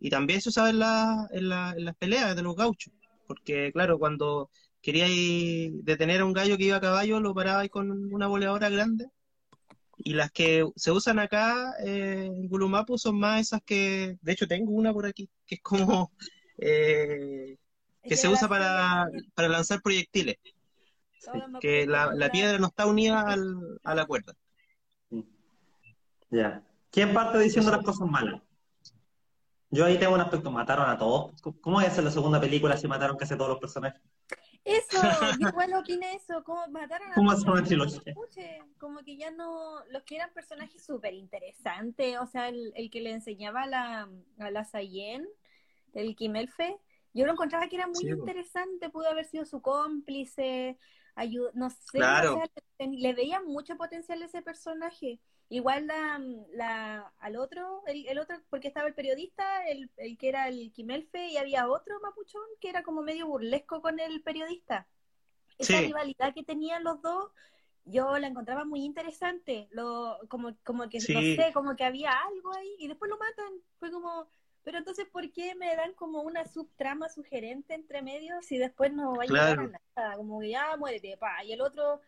Y también se usaba en, la, en, la- en las peleas de los gauchos, porque claro, cuando queríais detener a un gallo que iba a caballo, lo parabais con una boleadora grande. Y las que se usan acá eh, en Gulumapu son más esas que, de hecho tengo una por aquí, que es como... eh, que se usa para, para lanzar proyectiles, que la, la piedra no está unida al- a la cuerda. Ya. ¿Quién parte diciendo las cosas malas? Yo ahí tengo un aspecto, mataron a todos. ¿Cómo es en la segunda película si mataron casi a todos los personajes? Eso, yo igual opiné eso, como mataron a ¿Cómo todos una los trilogía? Como que ya no, los que eran personajes súper interesantes, o sea, el, el que le enseñaba a la, a la Sayen, el Kimelfe, yo lo encontraba que era muy Sí, interesante, pudo haber sido su cómplice, ayu- no sé, Claro. o sea, le, le veía mucho potencial a ese personaje. Igual la, la, al otro, el, el otro, porque estaba el periodista, el, el que era el Kimelfe, y había otro mapuchón que era como medio burlesco con el periodista. Esa Sí. rivalidad que tenían los dos, yo la encontraba muy interesante. Lo, como, como que, Sí. no sé, como que había algo ahí, y después lo matan. Fue como, pero entonces, ¿por qué me dan como una subtrama sugerente entre medios si después no va a llegar Claro. a nada? Como que ya muérete, pa. Y el otro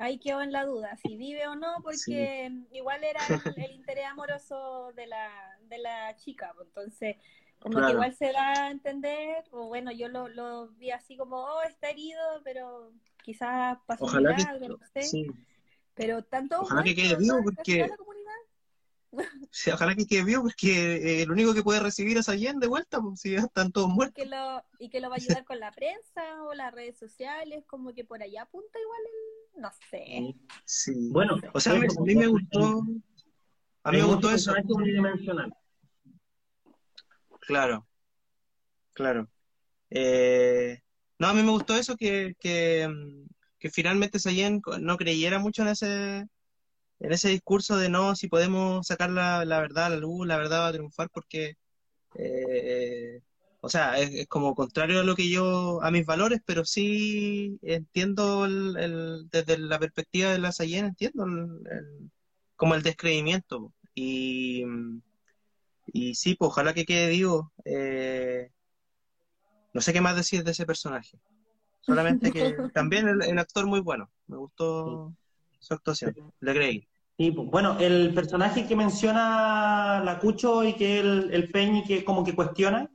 ahí quedó en la duda, si vive o no, porque igual era el, el interés amoroso de la, de la chica, pues, entonces como que igual se da a entender, o bueno, yo lo, lo vi así como, oh, está herido, pero quizás pasó Ojalá que, milagro, no sé, sí, pero tanto Ojalá que quede vivo, porque- sí, ojalá que quede vivo, porque eh, el único que puede recibir es Allen de vuelta, pues si ya están todos muertos. que lo, y que lo va a ayudar con la prensa o las redes sociales, como que por allá apunta igual el, no sé. Sí. Bueno, O sea, a mí, a mí me gustó, a mí me gustó eso. Unidimensional. Claro, claro. Eh, no, a mí me gustó eso que, que, mm, que finalmente Sayen no creyera mucho en ese, en ese discurso de no, si podemos sacar la, la verdad a la luz, la verdad va a triunfar porque, eh, o sea, es, es como contrario a lo que yo, a mis valores, pero sí entiendo el, el- desde la perspectiva de la Sayen, entiendo el- como el descreimiento. Y, y sí, pues ojalá que quede vivo. Eh, no sé qué más decir de ese personaje. Solamente que también el, actor muy bueno. Me gustó su actuación. Le creí. Sí, pues, bueno, el personaje que menciona la Cucho y que el, el Peñi que como que cuestiona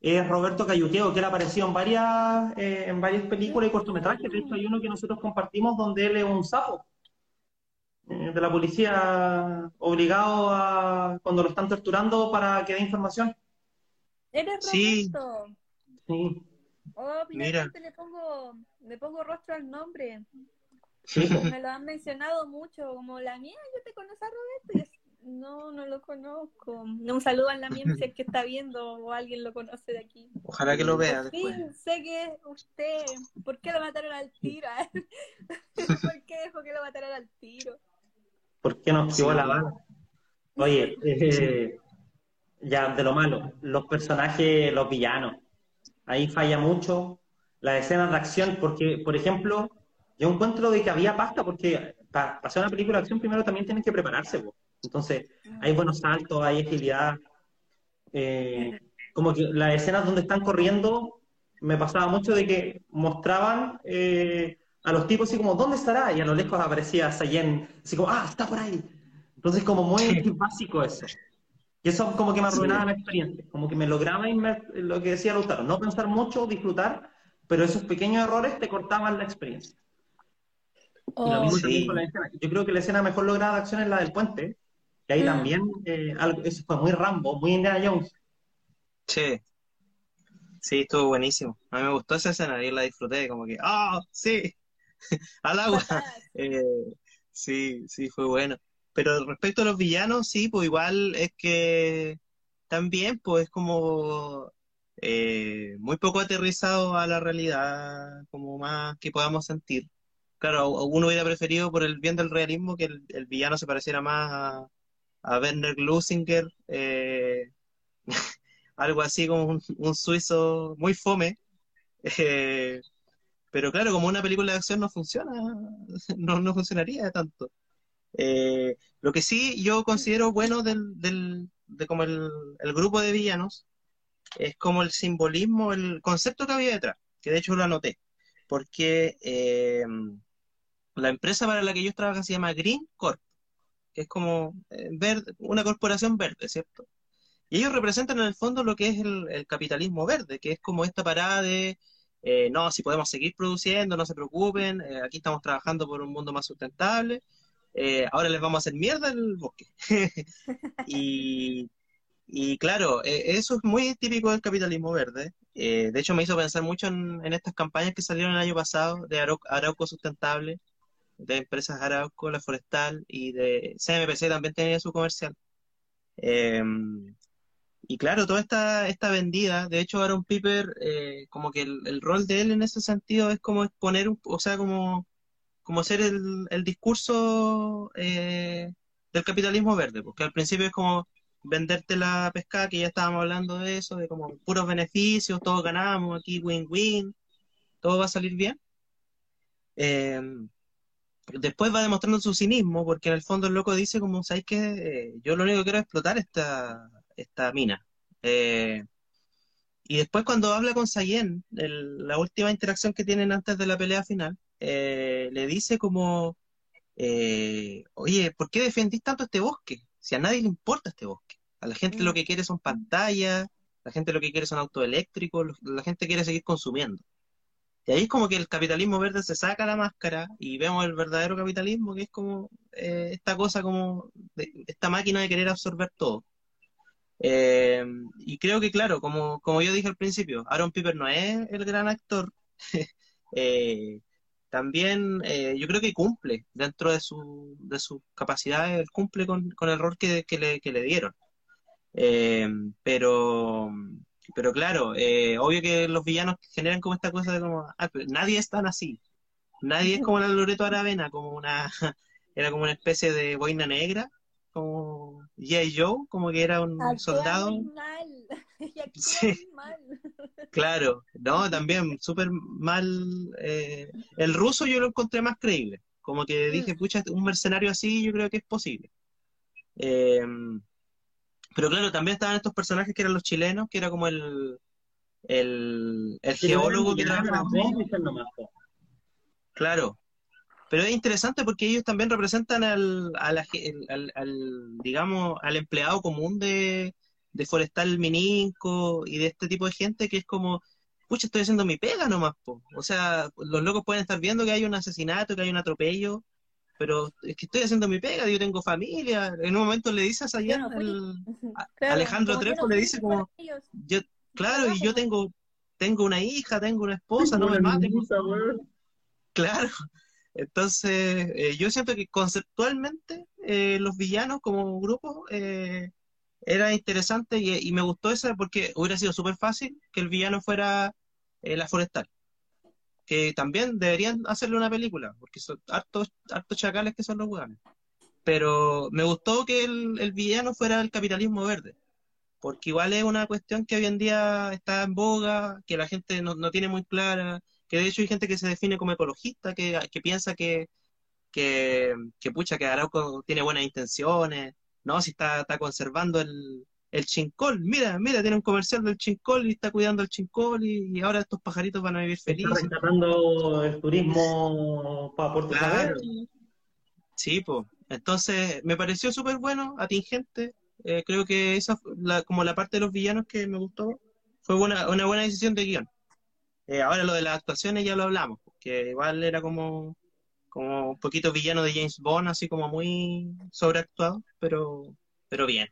es Roberto Cayuqueo, que él ha aparecido en varias, eh, en varias películas y cortometrajes. De hecho, hay uno que nosotros compartimos donde él es un sapo eh, de la policía obligado a, cuando lo están torturando para que dé información. Eres Sí. Roberto. Sí, Oh, Mira. le pongo, le pongo rostro al nombre. sí. Me lo han mencionado mucho, como la mía, yo te conozco a Roberto. Y no, no lo conozco. Un saludo a la mía si es que está viendo o alguien lo conoce de aquí. Ojalá que lo vea Por después. fin, sé que es usted. ¿Por qué lo mataron al tiro? ¿Por qué dejó que lo mataran al tiro? ¿Por qué nos esquivó Sí. la bala? Oye, eh, ya de lo malo, los personajes, los villanos, ahí falla mucho las escenas de acción, porque, por ejemplo, yo encuentro de que había pasta, porque para hacer una película de acción primero también tienen que prepararse, po. Entonces hay buenos saltos, hay agilidad, eh, como que las escenas donde están corriendo, me pasaba mucho de que mostraban eh, a los tipos así como, ¿dónde estará? Y a lo lejos aparecía Sayen, así como, ah, está por ahí. Entonces como muy básico eso. Y eso como que me arruinaba la experiencia, como que me lograba lo que decía Lautaro, no pensar mucho, disfrutar, pero esos pequeños errores te cortaban la experiencia. Y lo mismo Sí. también con la escena. Yo creo que la escena mejor lograda de acción es la del puente, que ahí Mm. también, eh, algo, eso fue muy Rambo, muy Indiana Jones. Sí. Sí, estuvo buenísimo. A mí me gustó esa escena y la disfruté, como que, ¡ah, sí! Al agua. Eh, sí, sí, fue bueno. Pero respecto a los villanos, sí, pues igual es que también, pues es como eh, muy poco aterrizado a la realidad, como más que podamos sentir. Claro, uno hubiera preferido por el bien del realismo que el, el villano se pareciera más a, a Werner Glusinger, eh, algo así como un, suizo muy fome. Eh, pero claro, como una película de acción no funciona, no, no funcionaría tanto. Eh, lo que sí yo considero bueno del, del de como el, el, grupo de villanos es como el simbolismo, el concepto que había detrás, que de hecho lo anoté, porque la empresa para la que ellos trabajan se llama Green Corp, que es como eh, verde, una corporación verde, ¿cierto? Y ellos representan en el fondo lo que es el, capitalismo verde, que es como esta parada de, eh, no, si podemos seguir produciendo, no se preocupen, eh, aquí estamos trabajando por un mundo más sustentable, ahora les vamos a hacer mierda el bosque. y, y, claro, eso es muy típico del capitalismo verde. de hecho, me hizo pensar mucho en, estas campañas que salieron el año pasado de Arauco Sustentable, de empresas Arauco, la Forestal y de CMPC también tenía su comercial. Em, y claro, toda esta, esta vendida, de hecho Aaron Piper, eh, como que el, rol de él en ese sentido es como exponer, o sea, como, como ser el, el discurso eh, del capitalismo verde, porque al principio es como venderte la pesca, que ya estábamos hablando de eso, de como puros beneficios, todos ganamos, aquí win-win, todo va a salir bien. Eh, después va demostrando su cinismo, porque en el fondo el loco dice como, ¿sabes qué? Eh, yo lo único que quiero es explotar esta, esta mina. Eh, y después cuando habla con Sayen, la última interacción que tienen antes de la pelea final, eh, le dice como, oye, ¿por qué defendís tanto este bosque? Si a nadie le importa este bosque. A la gente lo que quiere son pantallas, la gente lo que quiere son autos eléctricos, la gente quiere seguir consumiendo. Y ahí es como que el capitalismo verde se saca la máscara y vemos el verdadero capitalismo, que es como eh, esta cosa, como esta máquina de querer absorber todo. Eh, y creo que, claro, como, como yo dije al principio, Aaron Piper no es el gran actor. Eh, también yo creo que cumple dentro de, su, de sus capacidades, cumple con, con el rol que, que, le, que le dieron. pero pero claro, eh, obvio que los villanos generan como esta cosa de como, ah, nadie es tan así. Nadie es como la Loreto Aravena, como una, era como una especie de boina negra, como G.I. Joe, como que era un soldado. Mal. Sí. mal. Claro, no, también súper mal. Eh, el ruso yo lo encontré más creíble, como que dije, mm. pucha, un mercenario así yo creo que es posible. Eh, pero claro, también estaban estos personajes que eran los chilenos, que era como el, el, geólogo que era... Claro. Pero es interesante porque ellos también representan al, al, digamos, al empleado común de, de Forestal Mininco y de este tipo de gente que es como, pucha, estoy haciendo mi pega nomás, po. O sea, los locos pueden estar viendo que hay un asesinato, que hay un atropello, pero es que estoy haciendo mi pega, yo tengo familia. En un momento le dices a Alejandro Trepo le dice como, yo, claro, y yo tengo, tengo una hija, tengo una esposa, no me maten. Claro. Entonces, eh, yo siento que conceptualmente eh, los villanos como grupo eh, era interesante y, y, me gustó esa porque hubiera sido súper fácil que el villano fuera la forestal que también deberían hacerle una película, porque son hartos, hartos chacales que son los hueones. Pero me gustó que el, villano fuera el capitalismo verde, porque igual es una cuestión que hoy en día está en boga, que la gente no, tiene muy clara, que de hecho hay gente que se define como ecologista, que, piensa que, que, que, pucha, que Arauco tiene buenas intenciones, ¿no? Si está, está conservando el, el chincol, mira, mira, tiene un comercial del chincol y está cuidando el chincol y, ahora estos pajaritos van a vivir felices. Está rescatando el turismo para Puerto claro. Sí, pues. Entonces, me pareció súper bueno, atingente. Eh, creo que esa, la, como la parte de los villanos que me gustó, fue buena, una buena decisión de guion. Eh, ahora lo de las actuaciones ya lo hablamos, que igual era como, como un poquito villano de James Bond, así como muy sobreactuado, pero, pero bien.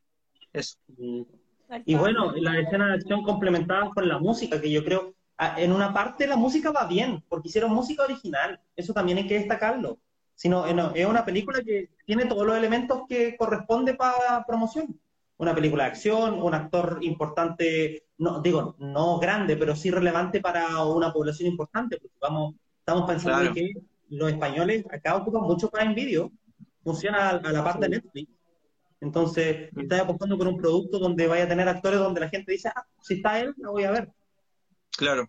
Y bueno, la escena de acción complementada con la música, que yo creo, en una parte la música va bien, porque hicieron música original, eso también hay que destacarlo. Sino, es una película que tiene todos los elementos que corresponde para promoción. Una película de acción, un actor importante, no digo, no grande, pero sí relevante para una población importante, porque vamos, estamos pensando que los españoles acá ocupan mucho Prime Video, funciona a, la parte de Netflix, Entonces, estás apostando por un producto donde vaya a tener actores donde la gente dice, ah, si está él, la voy a ver. Claro.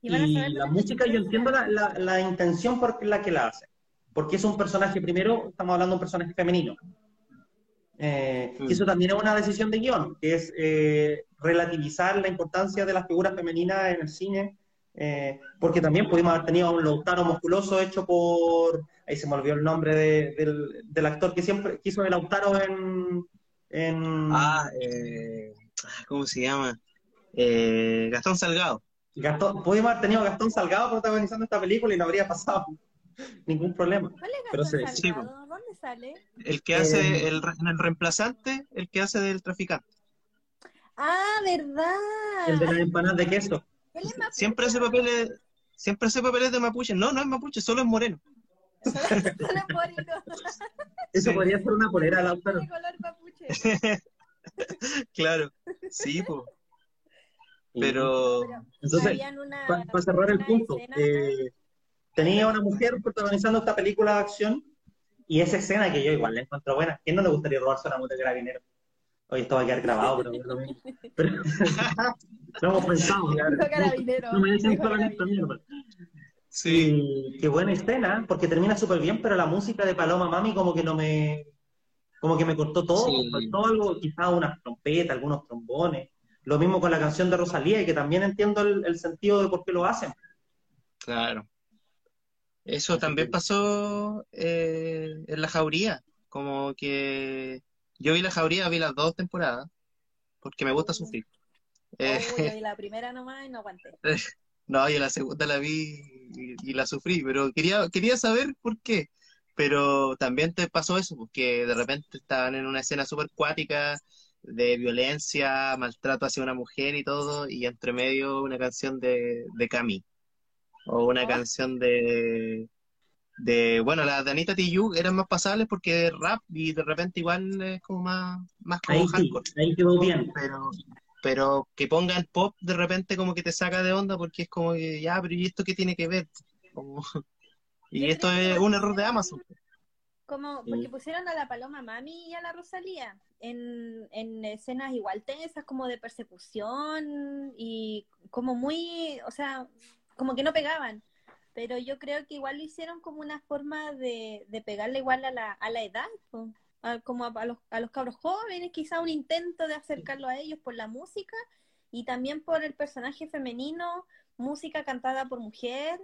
Y la música, yo entiendo la, la, la intención por la que la hace. Porque es un personaje, primero, estamos hablando de un personaje femenino. Eh. Y eso también es una decisión de guion, que es eh, relativizar la importancia de las figuras femeninas en el cine. eh, porque también pudimos haber tenido a un Lautaro musculoso hecho por. Ahí se me olvidó el nombre de- del, del actor que siempre quiso el Lautaro en. en Ah, eh, ¿cómo se llama? Eh, Gastón Salgado. Gastón, pudimos haber tenido a Gastón Salgado protagonizando esta película y no habría pasado ningún problema. ¿Cuál es Pero Gastón se- sí, Salgado? ¿Dónde sale? El que Eh, hace el, re- en el reemplazante, el que hace del traficante. Ah, ¿verdad? El de las empanadas de queso. Él es mapuche. Siempre hace papeles, siempre hace papeles de mapuche. No, no es mapuche, solo es moreno. Solo por el Eso Sí. podría ser una polera, Lautaro. de color mapuche. Claro, sí, po. Pero Pero Entonces, para cerrar el punto, eh, tenía una mujer protagonizando esta película de acción y esa escena que yo igual la encuentro buena. ¿Quién no le gustaría robarse una moto de carabinero? Oye, esto va a quedar grabado, pero, es lo mismo. Pero- lo hemos pensado. No me dejen Dijo sola en esta carabinero. mierda. Sí, Y qué buena escena, porque termina súper bien, pero la música de Paloma Mami como que no me... Como que me cortó todo, Sí. faltó algo, quizás unas trompetas, algunos trombones. Lo mismo con la canción de Rosalía, y que también entiendo el, el sentido de por qué lo hacen. claro. Eso también pasó eh, en la jauría. Como que yo vi la jauría, vi las dos temporadas, porque me gusta sufrir. Eh, Oh, yo vi la primera nomás y no aguanté. No, yo la segunda la vi y, y la sufrí, pero quería, quería saber por qué. Pero también te pasó eso, porque de repente estaban en una escena súper cuática de violencia, maltrato hacia una mujer y todo, y entre medio una canción de, de Cami. O una Oh. canción de, de, bueno, las de Anita Tijoux eran más pasables porque rap y de repente igual es como más, más como Ahí sí, hardcore ahí quedó bien. pero pero que pongan pop de repente como que te saca de onda porque es como que ya, pero ¿y esto qué tiene que ver? Como- y esto es un error de Amazon. Como, porque pusieron a la Paloma Mami y a la Rosalía en, en escenas igual tensas, como de persecución y como muy, o sea, como que no pegaban. Pero yo creo que igual lo hicieron como una forma de, de pegarle igual a la, a la edad. A- como a, a los, a los cabros jóvenes, quizá un intento de acercarlo a ellos por la música y también por el personaje femenino, música cantada por mujer,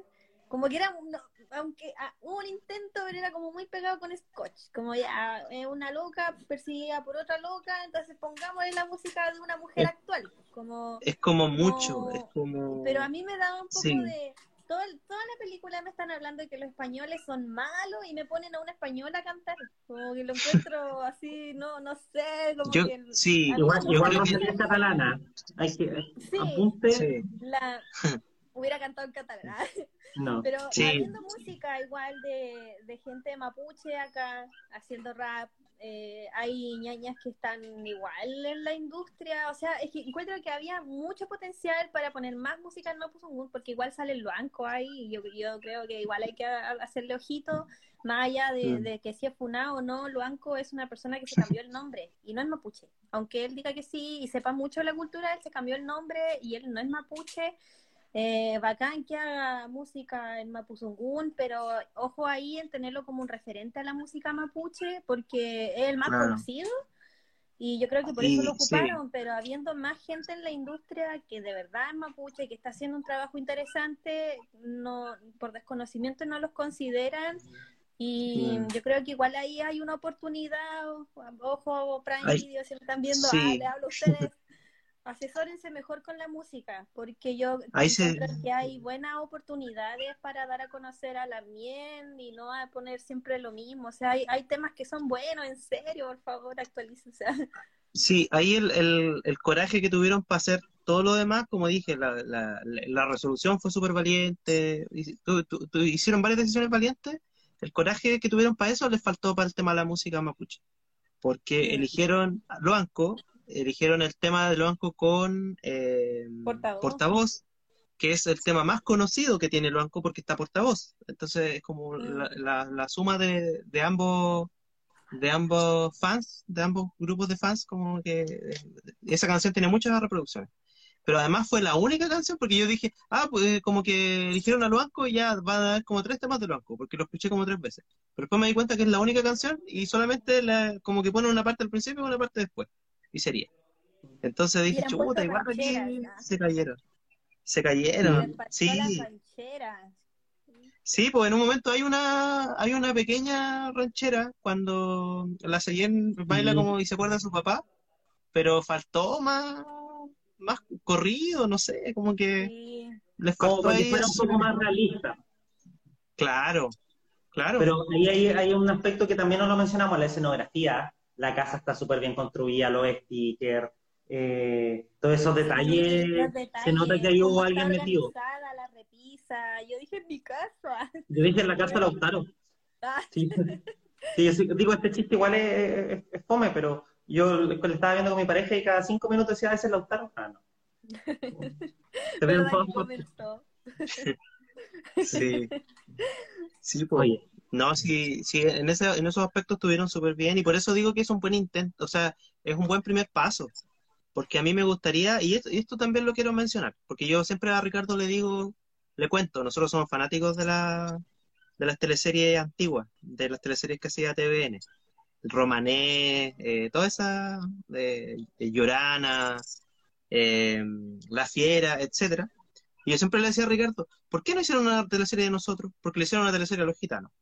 como que era, un- aunque ah, hubo un intento, pero era como muy pegado con Scotch, como ya eh, una loca perseguida por otra loca, entonces pongámosle la música de una mujer Es- actual, como Es como mucho, es como... pero a mí me da un poco Sí. de... Todo, el- toda la película me están hablando de que los españoles son malos y me ponen a una española a cantar. Como que lo encuentro así, no no sé, como Yo, que... sí, Igual, no igual Rosalía es catalana. Hay que Sí. apunte. sí, La... Hubiera cantado en catalán. No. Pero Sí. habiendo música igual de, de gente mapuche acá, haciendo rap, eh, hay ñañas que están igual en la industria, o sea, es que encuentro que había mucho potencial para poner más música en Mapuzungún, porque igual sale el banco ahí, y yo, yo creo que igual hay que hacerle ojito, más allá de, de que si es funado o no, Luanco es una persona que se cambió el nombre, y no es mapuche, aunque él diga que sí y sepa mucho de la cultura, él se cambió el nombre y él no es mapuche, eh, bacán que haga música en Mapuzungún, pero ojo ahí en tenerlo como un referente a la música mapuche, porque es el más Claro. conocido y yo creo que por Y- eso lo sí. ocuparon, pero habiendo más gente en la industria que de verdad es mapuche, que está haciendo un trabajo interesante, no por desconocimiento no los consideran. Y Mm. yo creo que igual ahí hay una oportunidad, ojo, Prime Ay, Video, si me están viendo, sí. ah, le hablo a ustedes, asesórense mejor con la música, porque yo Ahí se- encuentro que hay buenas oportunidades para dar a conocer a la miel y no a poner siempre lo mismo. O sea, hay, hay temas que son buenos, en serio, por favor, actualícense. Sí, ahí el, el, el coraje que tuvieron para hacer todo lo demás, como dije, la, la, la resolución fue súper valiente, tu- tu- tu- hicieron varias decisiones valientes, el coraje que tuvieron para eso les faltó para el tema de la música mapuche, porque Sí. eligieron a Loanco, eligieron el tema de Loanco con eh, Portavoz. que es el tema más conocido que tiene Loanco porque está portavoz, entonces es como Mm. la, la, la suma de, de ambos de ambos fans, de ambos grupos de fans, como que eh, esa canción tiene muchas reproducciones. Pero además fue la única canción porque yo dije, ah, pues como que eligieron a Luanco y ya van a dar como tres temas de Luanco, porque lo escuché como tres veces. Pero después me di cuenta que es la única canción y solamente la, como que ponen una parte al principio y una parte después. Y sería. Entonces dije, chuta, igual aquí se cayeron. Se cayeron, sí. las rancheras. Sí, pues en un momento hay una hay una pequeña ranchera cuando la Cheyenne baila Sí. como y se acuerda de su papá, pero faltó más más corrido, no sé, como que Sí. les Como faltó que fuera un poco más realista. Claro, claro. Pero ahí hay, hay un aspecto que también no lo mencionamos, la escenografía. La casa está súper bien construida, los stickers, eh, todos esos detalles. Los detalles, Se nota que ahí hubo alguien metido. la repisa. Yo dije en mi casa. Yo dije en la casa de Lautaro. Ah, Sí. Sí, yo sí- digo, este chiste igual es, es- es fome, pero yo le estaba viendo con mi pareja y cada cinco minutos decía, ¿ese es Lautaro? Ah, no. Se ven ¿verdad todas que cosas. comentó? Sí. Sí, pues. Oye, No, sí, sí, en ese, en esos aspectos estuvieron súper bien y por eso digo que es un buen intento, o sea, es un buen primer paso, porque a mí me gustaría, y esto, y esto también lo quiero mencionar, porque yo siempre a Ricardo le digo, le cuento, nosotros somos fanáticos de la, de las teleseries antiguas, de las teleseries que hacía TVN, Romané, eh, toda esa, eh, eh, Llorana, eh, La Fiera, etcétera. Y yo siempre le decía a Ricardo, ¿por qué no hicieron una teleserie de nosotros? Porque le hicieron una teleserie a los gitanos.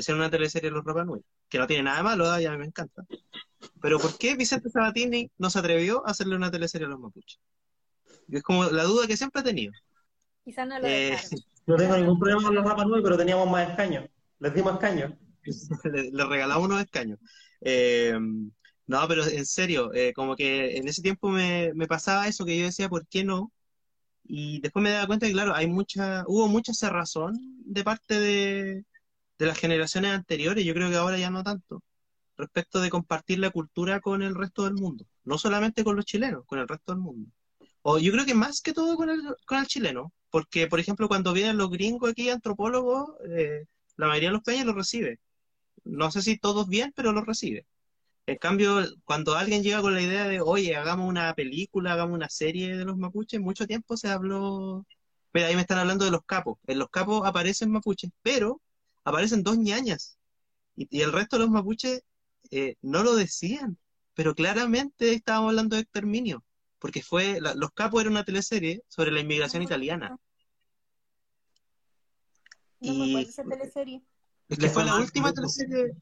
Hicieron una teleserie a los Rapa Nui, que no tiene nada de malo, ¿ah? y a mí me encanta. Pero ¿por qué Vicente Sabatini no se atrevió a hacerle una teleserie a los mapuches? Es como la duda que siempre he tenido. Quizás no lo Eh, no tengo ningún problema con los Rapa Nui, pero teníamos más escaños. Les dimos escaños. le, le regalamos unos escaños. Eh, no, pero en serio, eh, como que en ese tiempo me, me pasaba eso que yo decía, ¿por qué no? Y después me daba cuenta que, claro, hay mucha, hubo mucha cerrazón de parte de, de las generaciones anteriores, yo creo que ahora ya no tanto, respecto de compartir la cultura con el resto del mundo, no solamente con los chilenos, con el resto del mundo. O yo creo que más que todo con el, con el chileno, porque, por ejemplo, cuando vienen los gringos aquí, antropólogos, eh, la mayoría de los peñas los recibe. No sé si todos bien, pero los recibe. En cambio, cuando alguien llega con la idea de, oye, hagamos una película, hagamos una serie de los mapuches, mucho tiempo se habló. Mira, ahí me están hablando de los capos. En los capos aparecen mapuches, pero aparecen dos ñañas. Y, y el resto de los mapuches eh, no lo decían. Pero claramente estábamos hablando de exterminio. Porque fue, la- Los Capos era una teleserie sobre la inmigración italiana. No me y- esa teleserie. Es que fue la última teleserie,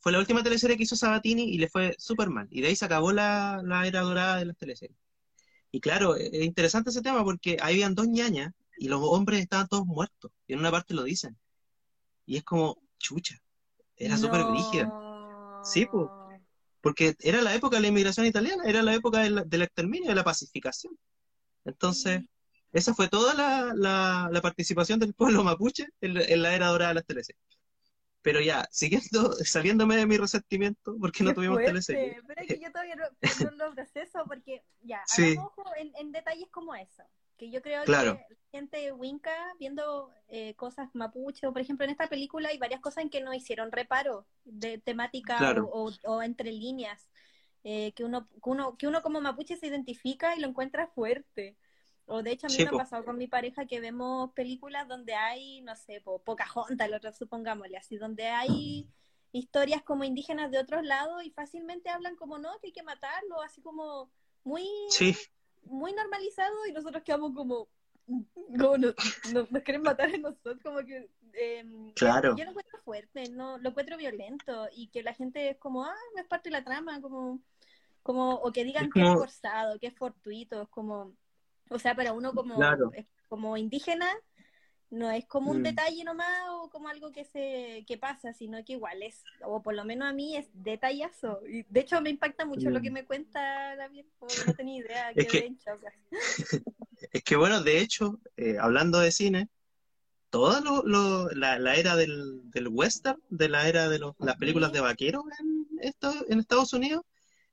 fue la última teleserie que hizo Sabatini y le fue súper mal. Y de ahí se acabó la, la era dorada de las teleseries. Y claro, e- es interesante ese tema porque ahí habían dos ñañas y los hombres estaban todos muertos. Y en una parte lo dicen. Y es como, chucha, era súper No. brígida. Sí, po. Porque era la época de la inmigración italiana, era la época del, del exterminio, de la pacificación. Entonces, esa fue toda la, la- la participación del pueblo mapuche en, la- en la era dorada de las teleseries. Pero ya, siguiendo, saliéndome de mi resentimiento, porque no Qué tuvimos fuerte, teleseries. Pero es que yo todavía no, no lo proceso porque, ya, Sí. hagamos ojo en, en detalles como eso. Que yo creo Claro. que la gente winca viendo eh, cosas mapuche, o por ejemplo en esta película hay varias cosas en que no hicieron reparo de temática Claro. o, o- o entre líneas. eh, que, uno, que, uno, que uno como mapuche se identifica y lo encuentra fuerte. O de hecho a mí Sí, me po. ha pasado con mi pareja que vemos películas donde hay, no sé, po, Pocahontas, el otro supongámosle así, donde hay historias como indígenas de otros lados y fácilmente hablan como no, que hay que matarlo, así como muy, Sí, muy normalizado y nosotros quedamos como, como no- no- nos quieren matar a nosotros, como que em, Claro. yo lo encuentro fuerte, no, lo encuentro violento y que la gente es como, ah, no es parte de la trama, como, como o que digan Es que es forzado, que es fortuito, es como, o sea, para uno como, Claro. como indígena no es como un Mm. detalle nomás o como algo que se que pasa, sino que igual es, o por lo menos a mí es detallazo. Y de hecho me impacta mucho lo Mm. que me cuenta David, porque no tenía idea, Es que- es que bueno, de hecho, eh, hablando de cine, toda lo- lo- la, la era del, del western, de la era de los- las películas de vaqueros en, esto- en Estados Unidos,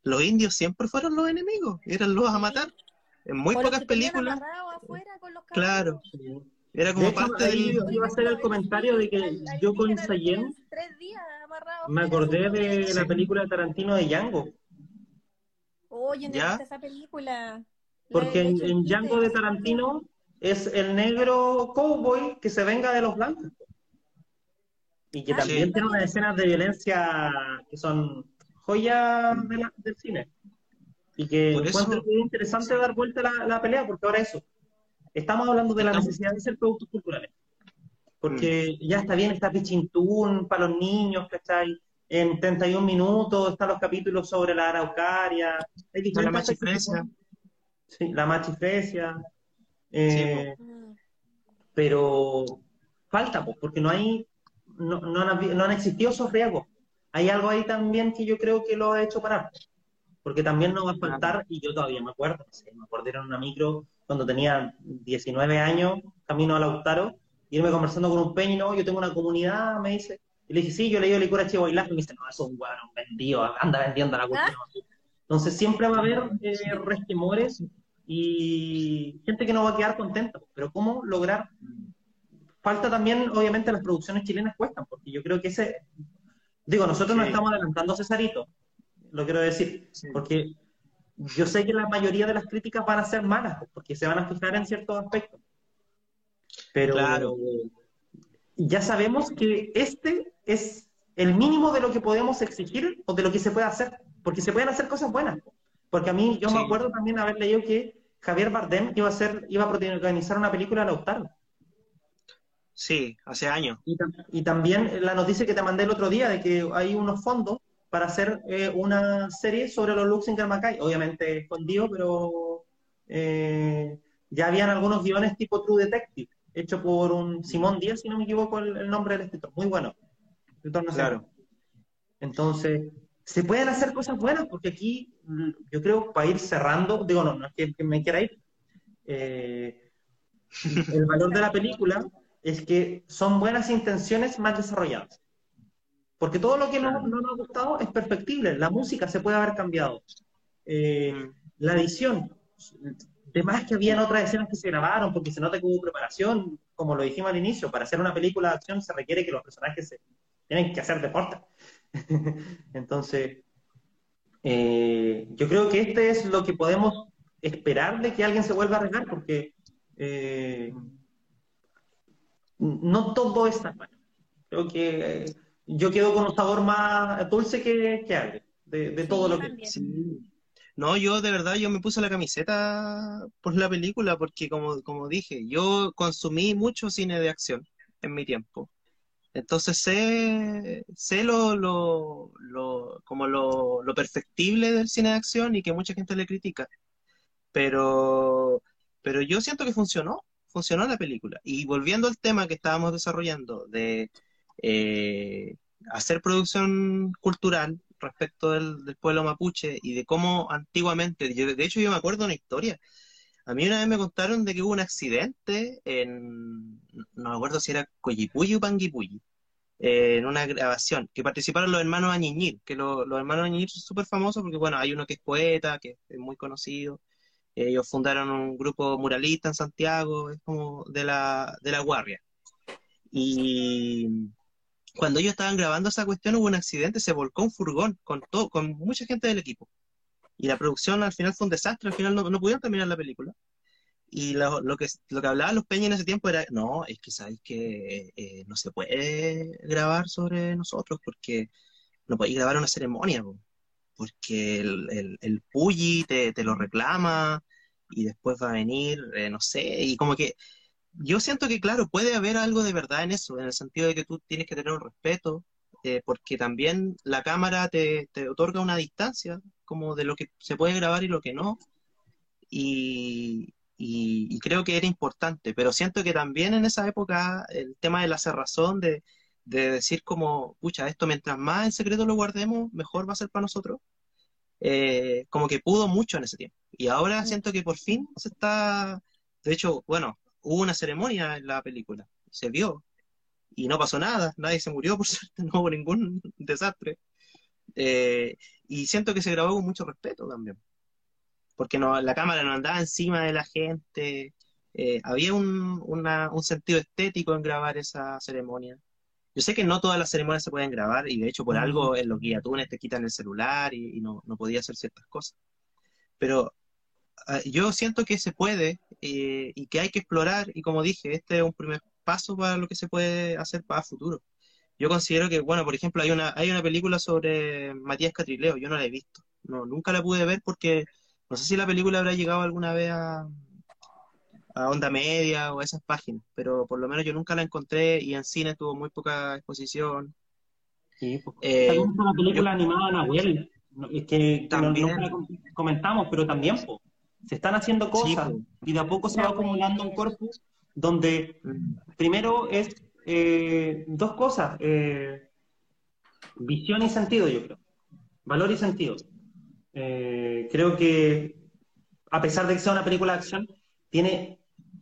los indios siempre fueron los enemigos, eran los a matar. En muy O pocas películas, amarrados afuera con los Claro. Era De como hecho, parte ahí del... yo iba a hacer el comentario de que Al- al yo con Sayen. Me acordé de la película de Tarantino de Django. Oye, ¿no esa película? Porque en, Django de Tarantino es el negro cowboy que se venga de los blancos. Y que Ah, también sí. tiene unas escenas de violencia que son joyas de la- del cine. Y que Por eso- encuentro que es interesante dar vuelta la, la pelea, porque ahora eso. Estamos hablando de la necesidad de ser productos culturales. Porque ya está bien, está Pichintún para los niños, ¿cachai? En 31 minutos están los capítulos sobre la araucaria. Hay la machifresia. Sí, la machifresia. eh, Mm. pero falta, pues, porque no hay, no, no han, no han existido esos riesgos. Hay algo ahí también que yo creo que lo ha hecho parar. Porque también nos va a faltar, y yo todavía me acuerdo, no sé, me acuerdo era en una micro cuando tenía 19 años, camino a Lautaro, y irme conversando con un peño, y no, yo tengo una comunidad, me dice. Y le dije, sí, yo leí el licor Chivo Bailar, y me dice, no, eso es un weón vendido, anda vendiendo la cultura. Entonces siempre va a haber eh, resquemores y gente que no va a quedar contenta. Pero ¿cómo lograr? Falta también, obviamente, las producciones chilenas cuestan, porque yo creo que ese... Digo, nosotros nos Sí. estamos adelantando a Cesarito, lo quiero decir, Sí. porque yo sé que la mayoría de las críticas van a ser malas, porque se van a fijar en ciertos aspectos. Pero Claro. ya sabemos que este es el mínimo de lo que podemos exigir o de lo que se puede hacer, porque se pueden hacer cosas buenas. Porque a mí, yo me Sí. acuerdo también haber leído que Javier Bardem iba a hacer, iba a protagonizar una película a Lautaro. Sí, hace años. Y, tam- y también la noticia que te mandé el otro día de que hay unos fondos para hacer eh, una serie sobre los Luxinger Macay, obviamente escondido, pero eh, ya habían algunos guiones tipo True Detective, hecho por un Simón Díaz, si no me equivoco el, el nombre del escritor, muy bueno. escritor nacional. Claro. Entonces, se pueden hacer cosas buenas, porque aquí, mm, yo creo, para ir cerrando, digo, no, no es que, que me quiera ir, eh, el valor de la película es que son buenas intenciones más desarrolladas. Porque todo lo que no, no nos ha gustado es perfectible. La música se puede haber cambiado. Eh, la edición. De más que habían otras escenas que se grabaron, porque se nota que hubo preparación, como lo dijimos al inicio, para hacer una película de acción se requiere que los personajes se, tienen que hacer deporte. Entonces, eh, yo creo que este es lo que podemos esperar de que alguien se vuelva a arriesgar, porque eh, no todo es tan bueno. Creo que eh, yo quedo con un sabor más dulce que, que agrio, de, de todo Sí, lo que... Sí. No, yo de verdad, yo me puse la camiseta por la película porque como, como dije, yo consumí mucho cine de acción en mi tiempo. Entonces sé, sé lo, lo, lo, como lo, lo perfectible del cine de acción y que mucha gente le critica. Pero, pero yo siento que funcionó, funcionó la película. Y volviendo al tema que estábamos desarrollando de eh, hacer producción cultural respecto del, pueblo mapuche y de cómo antiguamente, yo- de hecho yo me acuerdo una historia. A mí una vez me contaron de que hubo un accidente en, no me acuerdo si era Coyipulli o Panguipulli, eh, en una grabación, que participaron los hermanos Añiñir, que lo- los hermanos Añiñir son súper famosos porque, bueno, hay uno que es poeta, que es muy conocido, ellos fundaron un grupo muralista en Santiago, es como de la, de la Guardia. Y cuando ellos estaban grabando esa cuestión hubo un accidente, se volcó un furgón con todo, con mucha gente del equipo. Y la producción al final fue un desastre, al final no, no pudieron terminar la película. Y lo, lo que, lo que hablaban los peñas en ese tiempo era, no, es que sabéis que eh, no se puede grabar sobre nosotros porque no podéis grabar una ceremonia, po, porque el, el, el Puyi te, te lo reclama y después va a venir, eh, no sé, y como que yo siento que, claro, puede haber algo de verdad en eso, en el sentido de que tú tienes que tener un respeto, eh, porque también la cámara te, te otorga una distancia, como de lo que se puede grabar y lo que no, y, y, y creo que era importante, pero siento que también en esa época el tema de la cerrazón, de, de decir como, pucha, esto mientras más en secreto lo guardemos, mejor va a ser para nosotros, eh, como que pudo mucho en ese tiempo. Y ahora siento que por fin se está, de hecho, bueno, hubo una ceremonia en la película, se vio, y no pasó nada, nadie se murió, por suerte, no hubo ningún desastre. Eh, y siento que se grabó con mucho respeto también, porque no, la cámara no andaba encima de la gente, eh, había un, una- un sentido estético en grabar esa ceremonia. yo sé que no todas las ceremonias se pueden grabar y de hecho por algo en los guiatunes te quitan el celular y, no, no podía hacer ciertas cosas. Pero yo siento que se puede eh, y que hay que explorar y como dije, este es un primer paso para lo que se puede hacer para el futuro. Yo considero que, bueno, por ejemplo, hay una, hay una película sobre Matías Catrileo, yo no la he visto, no, nunca la pude ver porque no sé si la película habrá llegado alguna vez a, a Onda Media o a esas páginas, pero por lo menos yo nunca la encontré y en cine tuvo muy poca exposición. Sí, pues, eh, una película animada Nahuel, es que, también, no, la comentamos, pero también se están haciendo cosas y de a poco se va acumulando un corpus donde primero es eh, dos cosas, eh, visión y sentido, yo creo, valor y sentido. creo que a pesar de que sea una película de acción, tiene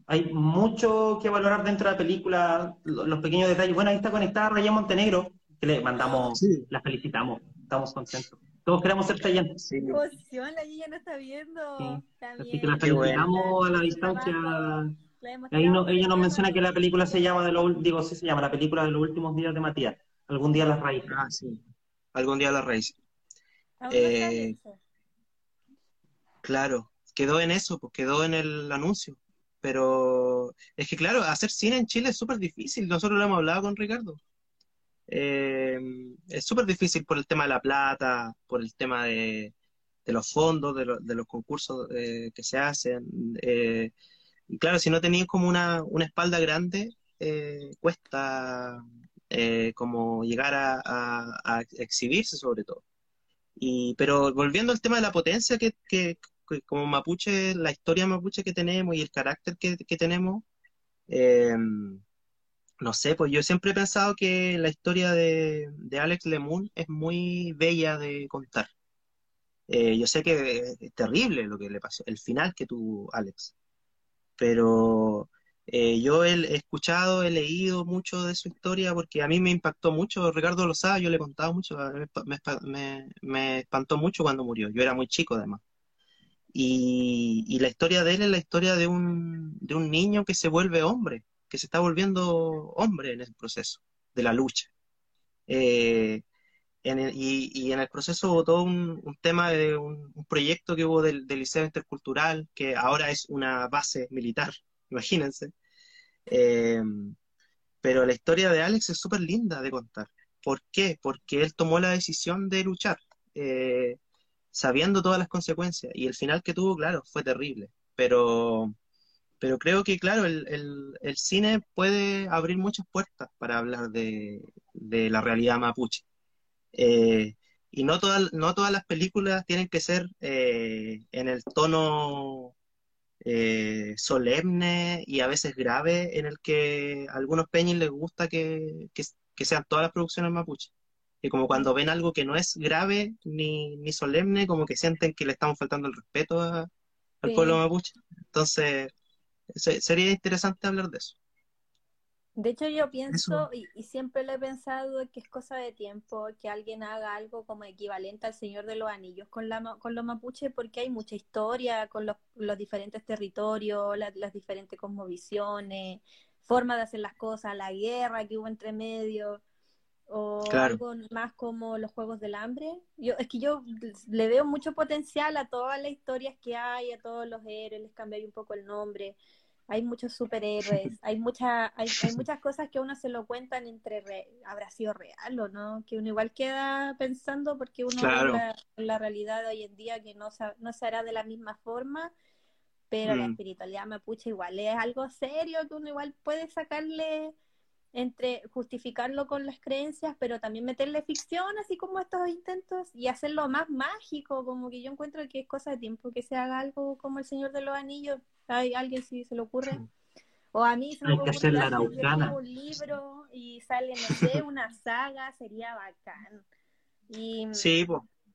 hay mucho que valorar dentro de la película, los pequeños detalles. Bueno, ahí está conectada Raya Montenegro, que le mandamos, la felicitamos, estamos contentos. Todos queremos ser Chayanne. Sí. Emoción, la no está viendo. Así que la felicitamos a la distancia. Ahí no, ella nos menciona que la película se llama, de lo, digo, sí se llama, la película de los últimos días de Matías. Algún día las raíces. Ah, sí. Algún día las raíces. Eh, claro, quedó en eso, pues quedó en el anuncio. Pero es que, claro, hacer cine en Chile es súper difícil. Nosotros lo hemos hablado con Ricardo. Eh, es súper difícil por el tema de la plata, por el tema de, los fondos, de, los concursos eh, que se hacen. Eh, y claro, si no tenéis como una, espalda grande, cuesta como llegar a, exhibirse sobre todo. Y, pero volviendo al tema de la potencia que, que, como mapuche, la historia mapuche que tenemos y el carácter que, tenemos, eh, no sé, pues yo siempre he pensado que la historia de, Alex Lemun es muy bella de contar. Eh, yo sé que es terrible lo que le pasó, el final que tuvo Alex, pero eh, yo he, escuchado, he leído mucho de su historia porque a mí me impactó mucho. Ricardo lo sabe, yo le he contado mucho, me, me espantó mucho cuando murió. Yo era muy chico además. Y, la historia de él es la historia de un, de un niño que se vuelve hombre, que se está volviendo hombre en el proceso de la lucha. Eh, y, en el proceso hubo todo un, tema de un, proyecto que hubo del, Liceo Intercultural, que ahora es una base militar, imagínense. Eh, pero la historia de Alex es súper linda de contar. ¿Por qué? Porque él tomó la decisión de luchar. Eh, sabiendo todas las consecuencias. Y el final que tuvo, claro, fue terrible. Pero, pero creo que, claro, el, el, cine puede abrir muchas puertas para hablar de, de la realidad mapuche. Eh, y no, todas no todas las películas tienen que ser eh, en el tono eh, solemne y a veces grave en el que a algunos peñis les gusta que, que sean todas las producciones mapuche y como cuando ven algo que no es grave ni, ni solemne, como que sienten que le estamos faltando el respeto al pueblo mapuche. Entonces, sería interesante hablar de eso. De hecho, yo pienso, y, siempre lo he pensado, que es cosa de tiempo que alguien haga algo como equivalente al Señor de los Anillos con, la, con los mapuches, porque hay mucha historia con los, los diferentes territorios, las diferentes cosmovisiones, forma de hacer las cosas, la guerra que hubo entre medio o algo más como los Juegos del Hambre. Yo, es que yo le veo mucho potencial a todas las historias que hay, a todos los héroes, les cambié un poco el nombre. Hay muchos superhéroes, hay, mucha, hay, hay, muchas cosas que uno se lo cuentan entre, habrá sido real o no, que uno igual queda pensando porque uno ve la, realidad de hoy en día que no, no se hará de la misma forma, pero la mm. espiritualidad mapuche igual es algo serio que uno igual puede sacarle entre justificarlo con las creencias, pero también meterle ficción, así como estos intentos, y hacerlo más mágico, como que yo encuentro que es cosa de tiempo que se haga algo como El Señor de los Anillos, hay alguien si se le ocurre. O a mí se me ocurre un libro y sale, no sé, una saga, sería bacán. Y, sí,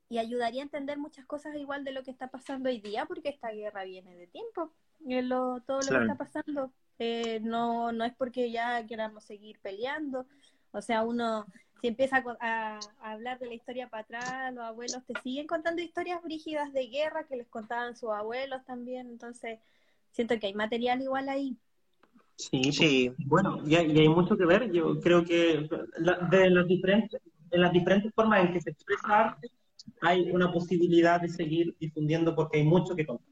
y ayudaría a entender muchas cosas igual de lo que está pasando hoy día, porque esta guerra viene de tiempo, lo, todo lo que está pasando. Eh, no, no es porque ya queramos seguir peleando, o sea, uno si empieza a, hablar de la historia para atrás, los abuelos te siguen contando historias brígidas de guerra que les contaban sus abuelos también, entonces siento que hay material igual ahí. Sí, Sí, pues, bueno, y hay, y hay mucho que ver. Yo creo que la- de las diferentes, en las diferentes formas en que se expresa arte, hay una posibilidad de seguir difundiendo porque hay mucho que contar.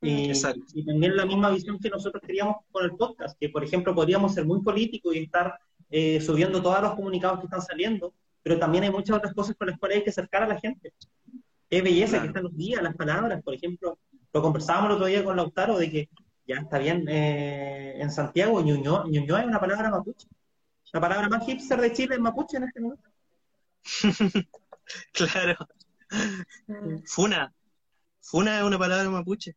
Y, Exacto. y también la misma visión que nosotros queríamos con el podcast, que por ejemplo podríamos ser muy políticos y estar eh, subiendo todos los comunicados que están saliendo, pero también hay muchas otras cosas con las cuales hay que acercar a la gente. Es belleza Claro. que están los días, las palabras, por ejemplo, lo conversábamos el otro día con Lautaro de que ya está bien, eh, en Santiago Ñuñoa, Ñuñoa es una palabra mapuche. La palabra más hipster de Chile es mapuche en este momento. claro. Funa. Funa es una palabra mapuche.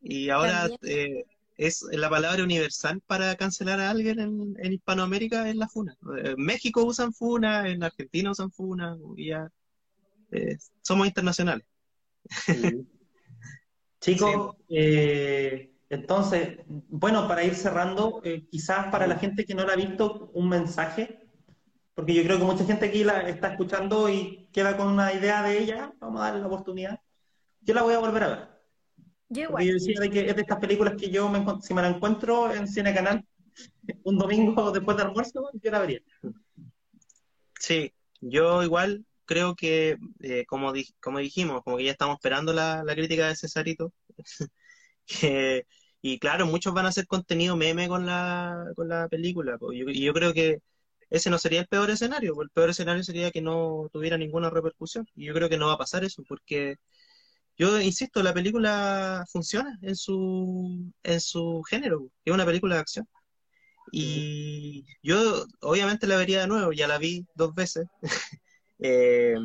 Y ahora eh, es la palabra universal para cancelar a alguien en, en Hispanoamérica es la funa. En México usan funa, en Argentina usan funa, y ya eh, somos internacionales. Chicos, eh, entonces, bueno, para ir cerrando, eh, quizás para la gente que no la ha visto, un mensaje, porque yo creo que mucha gente aquí la está escuchando y queda con una idea de ella, vamos a darle la oportunidad. Yo la voy a volver a ver. Yo igual. yo decía de que es de estas películas que yo, me, si me la encuentro en Cine Canal un domingo después de almuerzo, yo la vería. Sí, yo igual creo que, eh, como, di- como dijimos, como que ya estamos esperando la, la crítica de Cesarito, que- y claro, muchos van a hacer contenido meme con la, con la película. Yo- y yo creo que ese no sería el peor escenario, el peor escenario sería que no tuviera ninguna repercusión, y yo creo que no va a pasar eso, porque yo insisto, la película funciona en su, en su género, es una película de acción. Y yo obviamente la vería de nuevo, ya la vi dos veces. Eh,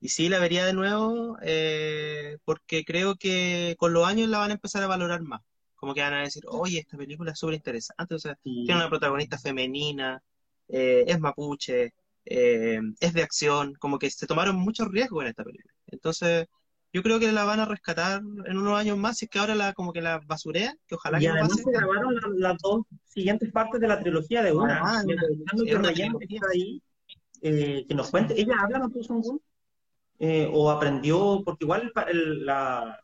y sí, la vería de nuevo eh, porque creo que con los años la van a empezar a valorar más. Como que van a decir, oye, esta película es súper interesante, o sea, tiene una protagonista femenina, eh, es mapuche, eh, es de acción, como que se tomaron muchos riesgos en esta película. Entonces, yo creo que la van a rescatar en unos años más, si es que ahora la, como que la basurean, que ojalá Y que no además pase. se grabaron la- las dos siguientes partes de la trilogía de una. Ah, una trilogía. ahí, eh, que nos cuente. ¿Ella habla Mapuzungún? Eh, ¿O aprendió? Porque igual pa- el- la,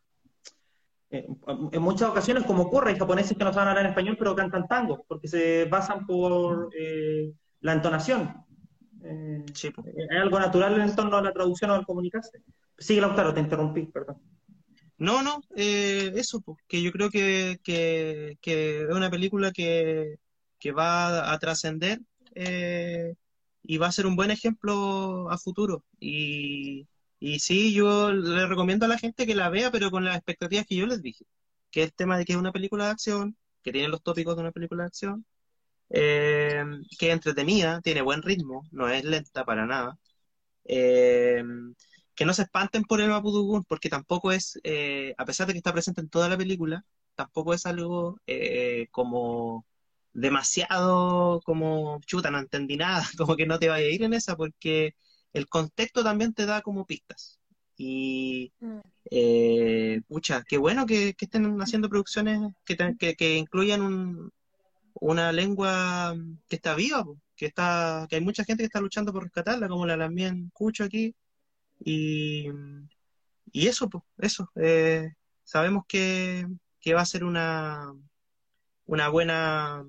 eh, en muchas ocasiones, como ocurre, hay japoneses que no saben hablar en español, pero cantan tango, porque se basan por eh, la entonación. Sí, hay algo natural en torno a la traducción o al comunicarse. Sigue, Lautaro, te interrumpí, perdón. No, no, eso, pues, que yo creo que, que, que es una película que, que va a trascender eh, y va a ser un buen ejemplo a futuro. Y, y sí, yo le recomiendo a la gente que la vea, pero con las expectativas que yo les dije, que el tema de que es una película de acción, que tiene los tópicos de una película de acción, eh, que es entretenida, tiene buen ritmo, no es lenta para nada. Eh, que no se espanten por el Mapudungun, porque tampoco es, eh, a pesar de que está presente en toda la película, tampoco es algo eh, como demasiado como chuta, no entendí nada, como que no te vaya a ir en esa, porque el contexto también te da como pistas. Y eh, pucha, qué bueno que, que estén haciendo producciones que, te- que, incluyan un- una lengua que está viva, que está, que hay mucha gente que está luchando por rescatarla, como la Lamien Cucho aquí. Y, y eso, eso. eh, sabemos que, que va a ser una, una buena,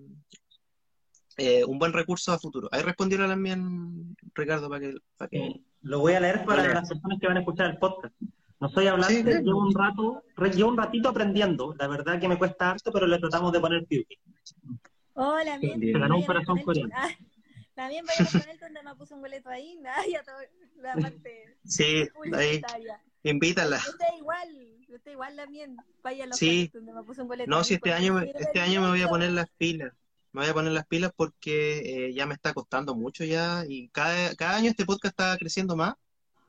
eh, un buen recurso a futuro. Ahí respondió la Lamien, Ricardo, para que, para que lo voy a leer para las personas que van a escuchar el podcast. No soy hablante, Sí, llevo un rato, llevo un ratito aprendiendo. La verdad que me cuesta harto, pero le tratamos de poner piuki. Hola, bien. Se ganó un corazón coreano. Ah, también vayamos con él donde me puso un boleto ahí. Nada, ya todo, la parte Sí, ahí, invítala. Igual, usted igual también. Vaya a los Sí. donde me un No, si este año, este año me voy a poner las pilas. Me voy a poner las pilas porque eh, ya me está costando mucho ya y cada, cada año este podcast está creciendo más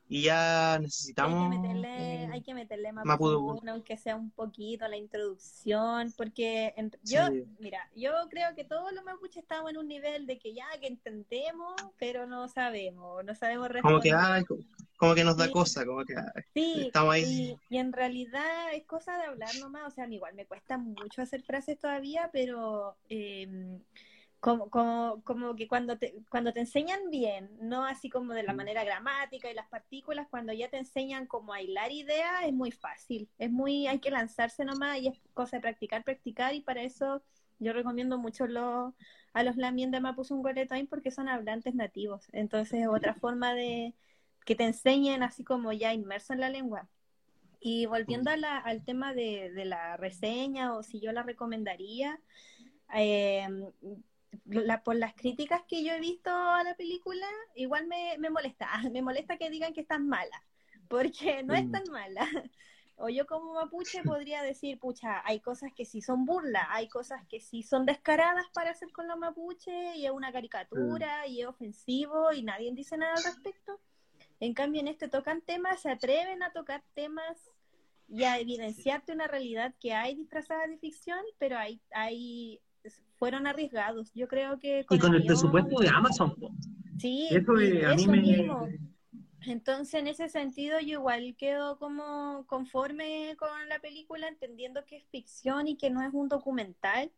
y ya Hay necesitamos que meterle, hay que meterle más Mapudungun. Mapudungun, aunque sea un poquito la introducción, porque en- yo, Sí. mira, yo creo que todos los mapuches estamos en un nivel de que ya que entendemos, pero no sabemos, no sabemos como que responder. ay, como, que nos da Sí. cosa, como que Sí, estamos ahí. y, y en realidad es cosa de hablar nomás, o sea, igual me cuesta mucho hacer frases todavía, pero eh, como, como, como que cuando te, cuando te enseñan bien, no así como de la manera gramática y las partículas, cuando ya te enseñan como a hilar ideas, es muy fácil, es muy, hay que lanzarse nomás y es cosa de practicar, practicar, y para eso Yo recomiendo mucho los, a los Lamien de Mapuzunguretoin porque son hablantes nativos. Entonces es otra forma de que te enseñen así como ya inmerso en la lengua. Y volviendo a la, al tema de, de, la reseña o si yo la recomendaría, eh, la, por las críticas que yo he visto a la película, igual me, me molesta. Me molesta que digan que está mala, porque no es mm. tan mala. O yo como mapuche podría decir, pucha, hay cosas que sí son burla, hay cosas que sí son descaradas para hacer con los mapuche y es una caricatura mm. y es ofensivo y nadie dice nada al respecto. En cambio, en este tocan temas, se atreven a tocar temas y a evidenciarte una realidad que hay disfrazada de ficción, pero hay, hay fueron arriesgados. Yo creo que... y con el presupuesto de Amazon. Sí, eso, a mí me... Entonces, en ese sentido, yo igual quedo como conforme con la película, entendiendo que es ficción y que no es un documental,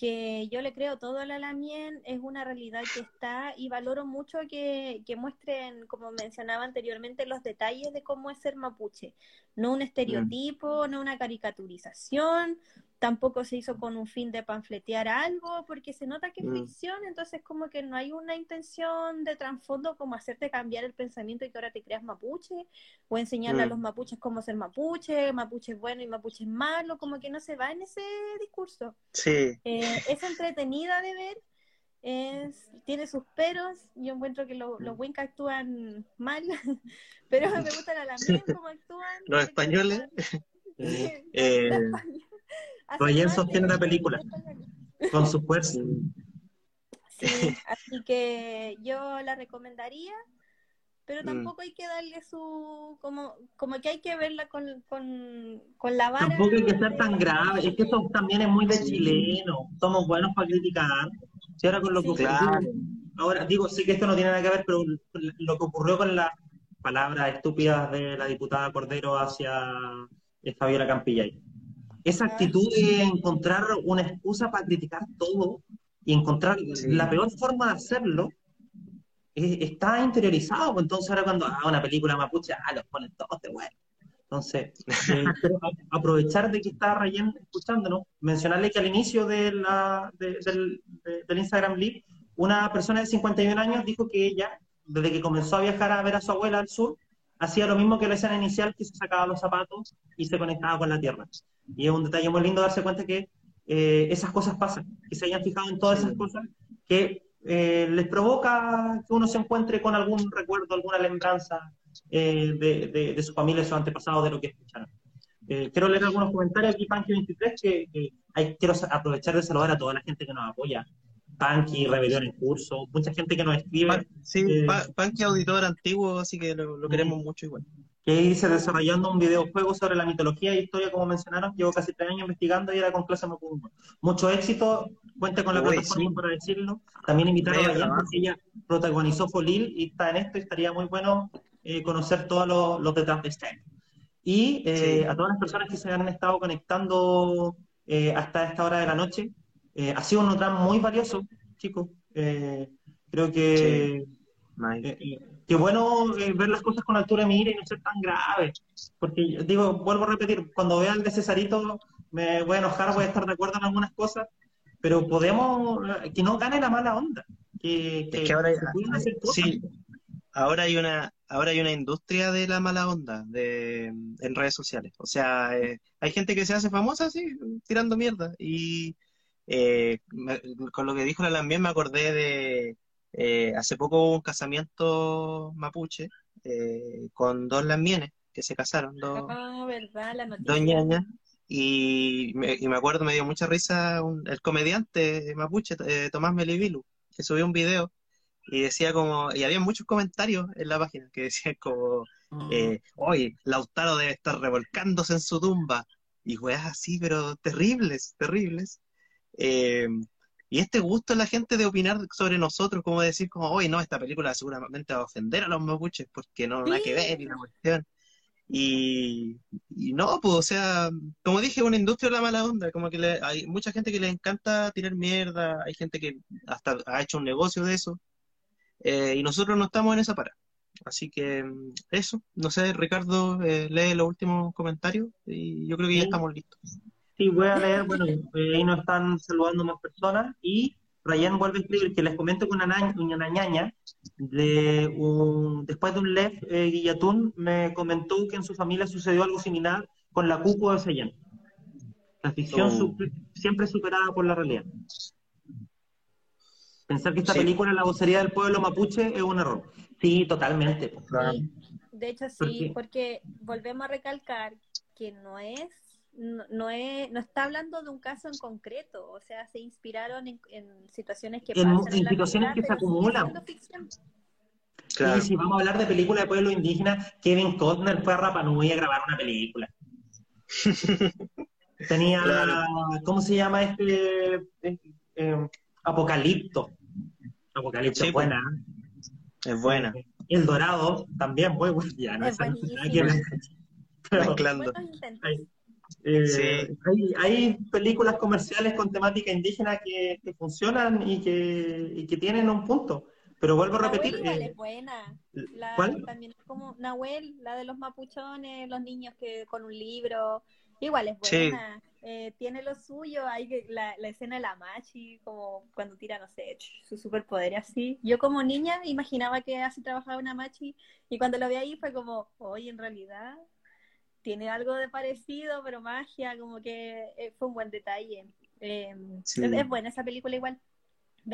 que yo le creo todo a la Lamien, es una realidad que está y valoro mucho que, que, muestren, como mencionaba anteriormente, los detalles de cómo es ser mapuche. No un estereotipo, no una caricaturización, tampoco se hizo con un fin de panfletear algo, porque se nota que es mm. ficción, entonces como que no hay una intención de trasfondo como hacerte cambiar el pensamiento y que ahora te creas mapuche, o enseñarle a mm. los mapuches cómo ser mapuche, mapuche es bueno y mapuche es malo, como que no se va en ese discurso. Sí. Eh, es entretenida de ver, es, tiene sus peros, yo encuentro que los mm. Winca actúan mal, pero me gusta la Lamien cómo actúan. Los españoles. eh, Roger sostiene la película con su fuerza. Sí, así que yo la recomendaría, pero mm. tampoco hay que darle su. como, como que hay que verla con, con, con la vara. Tampoco hay que ser tan grave, es que eso también es muy de chileno. Somos buenos para criticar. Si ahora con lo que Ahora, digo, sí que esto no tiene nada que ver, pero lo que ocurrió con las palabras estúpidas de la diputada Cordero hacia Fabiola Campillay esa actitud de encontrar una excusa para criticar todo y encontrar la peor forma de hacerlo, eh, está interiorizado. Pues entonces ahora cuando haga una película mapuche, ah, los ponen todos de bueno. Entonces, eh, aprovechar de que está Rayen escuchándonos, mencionarle que al inicio de la, del, del Instagram Live, una persona de 51 años dijo que ella, desde que comenzó a viajar a ver a su abuela al sur, hacía lo mismo que la escena inicial, que se sacaba los zapatos y se conectaba con la tierra. Y es un detalle muy lindo darse cuenta que eh, esas cosas pasan, que se hayan fijado en todas esas cosas, que eh, les provoca que uno se encuentre con algún recuerdo, alguna lembranza eh, de, de, su familia, de sus antepasados, de lo que escucharon. quiero leer algunos comentarios aquí, Panky23, que, hay, quiero aprovechar de saludar a toda la gente que nos apoya. Panky, Rebelión en Curso, mucha gente que nos escribe. sí, Panky auditor antiguo, así que lo, lo queremos mucho igual que dice desarrollando un videojuego sobre la mitología e historia, como mencionaron. Llevo casi tres años investigando y era con clase Mucho éxito, cuente con la plataforma para decirlo. También invitar a la porque ella protagonizó Folil y está en esto y estaría muy bueno eh, conocer todos los, detrás de este. Y eh, a todas las personas que se han estado conectando eh, hasta esta hora de la noche, ha sido un tramo muy valioso, chicos. creo que qué bueno eh, ver las cosas con altura de mira y no ser tan grave. Porque, digo, vuelvo a repetir, cuando vea el de Cesarito me voy a enojar, voy a estar de acuerdo en algunas cosas, pero podemos, eh, que no gane la mala onda. Que, ahora, sí, ahora hay una ahora hay una industria de la mala onda de, en redes sociales. O sea, eh, hay gente que se hace famosa así, tirando mierda. Y con lo que dijo la también me acordé de eh, hace poco hubo un casamiento mapuche eh, con dos lamienes que se casaron, dos, oh, ¿verdad? La ñañas. Y me, y me acuerdo, me dio mucha risa el comediante mapuche, eh, Tomás Melibilu, que subió un video y decía como, y había muchos comentarios en la página que decían como, mm. eh, Lautaro debe estar revolcándose en su tumba, y weas así, pero terribles, terribles. Eh, y este gusto de la gente de opinar sobre nosotros, como decir, como, oye, no, esta película seguramente va a ofender a los mapuches porque no, nada que ver y la cuestión. Y, no, pues, o sea, como dije, una industria de la mala onda, como que hay mucha gente que le encanta tirar mierda, hay gente que hasta ha hecho un negocio de eso, eh, y nosotros no estamos en esa para. Así que eso, no sé, Ricardo, eh, lee los últimos comentarios y yo creo que ya estamos listos. Sí, voy a leer, bueno, eh, ahí nos están saludando más personas y Ryan vuelve a escribir que les comento que una, na- una ñaña de un, después de un LEF, eh, Guillatún me comentó que en su familia sucedió algo similar con la cuco de Seyén. La ficción Oh. siempre superada por la realidad. Pensar que esta Sí. película, La vocería del pueblo mapuche, es un error. Sí, totalmente. pues. Sí, de hecho ¿Por sí, porque volvemos a recalcar que no es, no, no es, no está hablando de un caso en concreto, o sea, se inspiraron en, en situaciones que En- pasan en situaciones que se acumulan. Claro. Y si vamos a hablar de película de pueblo indígena, Kevin Costner fue a Rapa Nui a grabar una película. Tenía, Claro. ¿cómo se llama este? eh, eh, Apocalipto. Apocalipto Sí, es buena. Es buena. El Dorado también, muy buena. Ya, no Es esa no. Pero, Mezclando. Eh, Sí. hay, hay películas comerciales con temática indígena que, que funcionan y que, y que tienen un punto. Pero vuelvo a Nahuel repetir. igual eh, es buena. La, ¿Cuál? También es como Nahuel, la de los mapuchones, los niños que con un libro. Igual es Sí. buena. Eh, tiene lo suyo. Hay la, la escena de la Machi, como cuando tira, no sé, su superpoder así. Yo como niña imaginaba que así trabajaba una Machi y cuando lo vi ahí fue como, oye, en realidad tiene algo de parecido, pero magia, como que eh, fue un buen detalle. Eh, Sí. es, es buena esa película igual.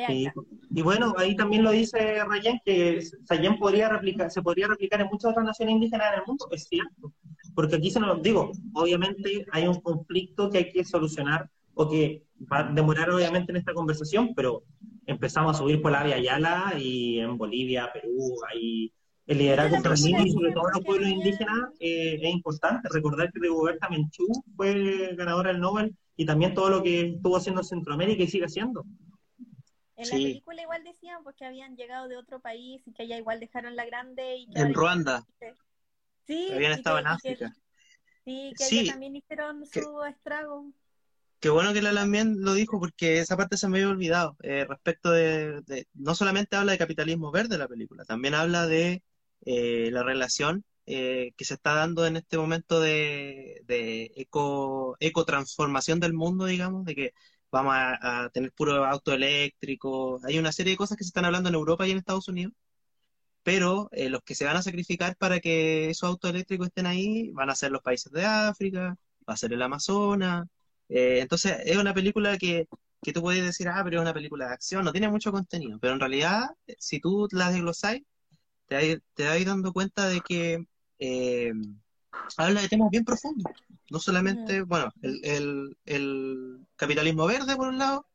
Sí. Y bueno, ahí también lo dice Rayen, que Sayen podría replicar, se podría replicar en muchas otras naciones indígenas en el mundo, es cierto. Porque aquí se nos digo, obviamente hay un conflicto que hay que solucionar o que va a demorar obviamente en esta conversación, pero empezamos a subir por la Via Yala y en Bolivia, Perú, hay el liderazgo femenino y sobre todo los pueblos indígenas eh, es importante. Recordar que Rigoberta Menchú fue ganadora del Nobel y también todo lo que estuvo haciendo en Centroamérica y sigue haciendo. En Sí. la película igual decían pues, que habían llegado de otro país y que allá igual dejaron la grande y que En ahora- Ruanda. Sí, Habían estado que- en que- África. sí, que Sí. también hicieron Que- su estrago. Qué bueno que la también lo dijo porque esa parte se me había olvidado. Eh, respecto de, de- no solamente habla de capitalismo verde la película, también habla de eh, la relación eh, que se está dando en este momento de, de eco, ecotransformación del mundo, digamos, de que vamos a, a tener puro auto eléctrico. Hay una serie de cosas que se están hablando en Europa y en Estados Unidos, pero eh, los que se van a sacrificar para que esos autos eléctricos estén ahí van a ser los países de África, va a ser el Amazonas. Entonces, es una película que, que tú puedes decir, ah, pero es una película de acción, no tiene mucho contenido, pero en realidad, si tú la desglosáis, te te vas dando cuenta de que eh, habla de temas bien profundos. No solamente, bueno, el, el- el capitalismo verde por un lado,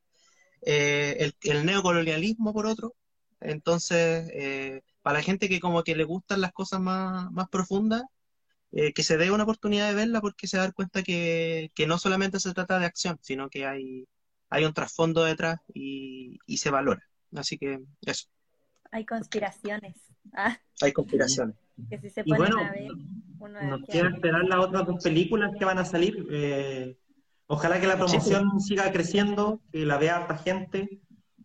eh, el, el neocolonialismo por otro. Entonces, eh, para la gente que como que le gustan las cosas más, más profundas, eh, que se dé una oportunidad de verla porque se va a dar cuenta que, que no solamente se trata de acción, sino que hay, hay un trasfondo detrás y, y se valora. Así que eso, Hay conspiraciones. Ah, hay conspiraciones. que si se Y bueno, a ver, uno Nos queda- esperar las otras dos películas que van a salir. eh, ojalá que la promoción siga creciendo, que la vea harta gente.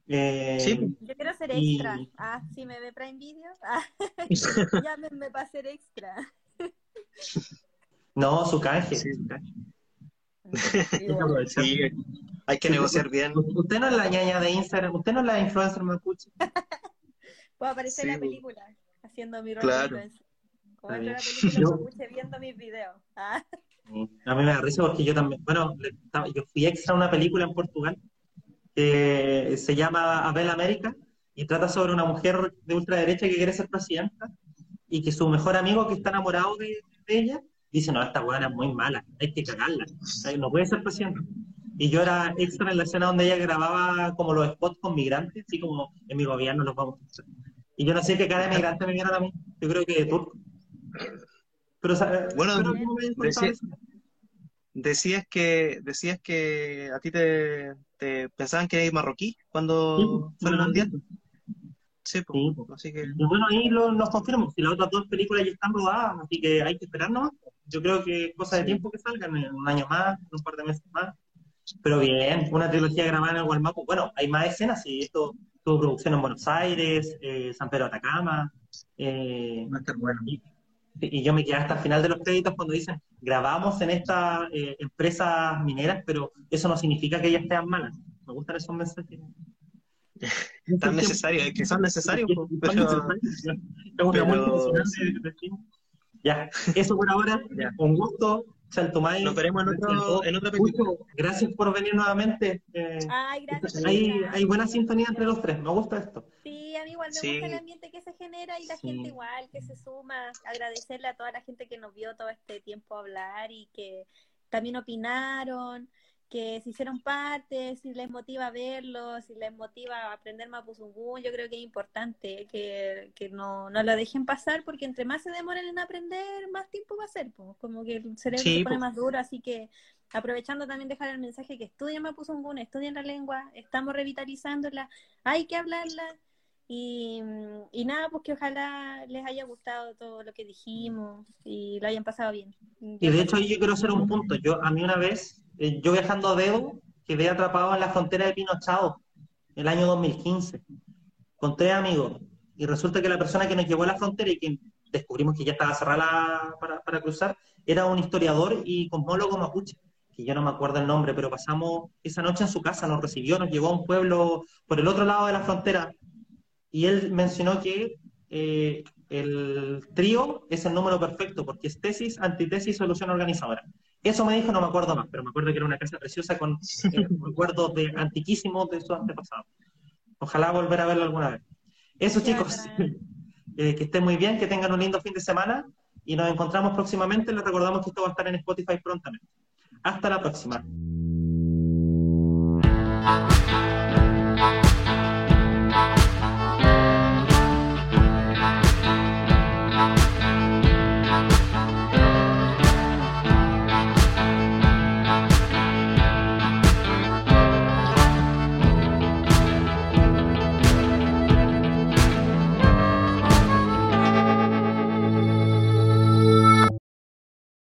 eh, Sí. Yo quiero ser Y- extra. Ah, si me ve Prime Video, ah, llámenme para ser extra. No, su canje. Sí. su canje. Y Sí, hay que negociar bien. Usted no es la ñaña de Instagram, usted no es la influencer mapuche. Puedo aparecer en la Sí, película haciendo mi rol Claro. Como a la película, Yo- mapuche viendo mis videos. Ah, A mí me da risa porque yo también, bueno, yo fui extra a una película en Portugal que se llama Abel América y trata sobre una mujer de ultraderecha que quiere ser presidenta y que su mejor amigo que está enamorado de, de ella dice, no, esta buena es muy mala, hay que cagarla, no puede ser presidenta. Y yo era extra en la escena donde ella grababa como los spots con migrantes, así como en mi gobierno los vamos a hacer. Y yo no sé qué cara de migrante me vieron a mí, yo creo que turco. Pero, Bueno, me. Decías que, decías que a ti te, te pensaban que eres marroquí cuando Sí, fue el mundial. Sí, pues, Sí, así que Y bueno, ahí lo, nos confirmamos. Si las otras dos películas ya están rodadas, así que hay que esperar nomás. Yo creo que cosa de Sí. tiempo que salgan, un año más, un par de meses más. Pero bien, una trilogía grabada en el Gualmapu. Bueno, hay más escenas y esto tuvo producción en Buenos Aires, eh, San Pedro de Atacama. eh, bueno. y, Y yo me quedé hasta el final de los créditos cuando dicen, grabamos en estas eh, empresas mineras, pero eso no significa que ellas sean malas. Me gustan esos mensajes. Tan necesarios, es que son necesarios. Pero, pero... Ya, eso por ahora. Ya. Un gusto. Saltomay. Nos veremos en, otro, en otra película. Gracias por venir nuevamente. Eh, Ay, gracias. Hay, hay, buena sintonía entre los tres. Me gusta esto. Sí, a mí igual me gusta el ambiente que se genera y la gente igual que se suma. Agradecerle a toda la gente que nos vio todo este tiempo hablar y que también opinaron que se hicieron parte, si les motiva verlo, si les motiva aprender Mapuzungún, yo creo que es importante que, que no, no, lo dejen pasar porque entre más se demoren en aprender, más tiempo va a ser, pues, como que el cerebro se pone más duro, así que aprovechando también dejar el mensaje que estudien Mapuzungún, estudien la lengua, estamos revitalizándola, hay que hablarla, y, y, nada, pues que ojalá les haya gustado todo lo que dijimos y lo hayan pasado bien. Y de hecho yo quiero hacer un punto. Yo a mí una vez eh, yo viajando a Dedo, quedé atrapado en la frontera de Pinochado, el año 2015, con tres amigos. Y resulta que la persona que nos llevó a la frontera y que descubrimos que ya estaba cerrada para, para cruzar, era un historiador y cosmólogo mapuche, que yo no me acuerdo el nombre, pero pasamos esa noche en su casa, nos recibió, nos llevó a un pueblo por el otro lado de la frontera. Y él mencionó que eh, el trío es el número perfecto porque es tesis, antitesis, solución organizadora. Eso me dijo, no me acuerdo más, pero me acuerdo que era una casa preciosa con eh, recuerdos de antiquísimos de sus antepasados. Ojalá volver a verlo alguna vez. Eso, chicos, eh, que estén muy bien, que tengan un lindo fin de semana y nos encontramos próximamente. Les recordamos que esto va a estar en Spotify prontamente. Hasta la próxima.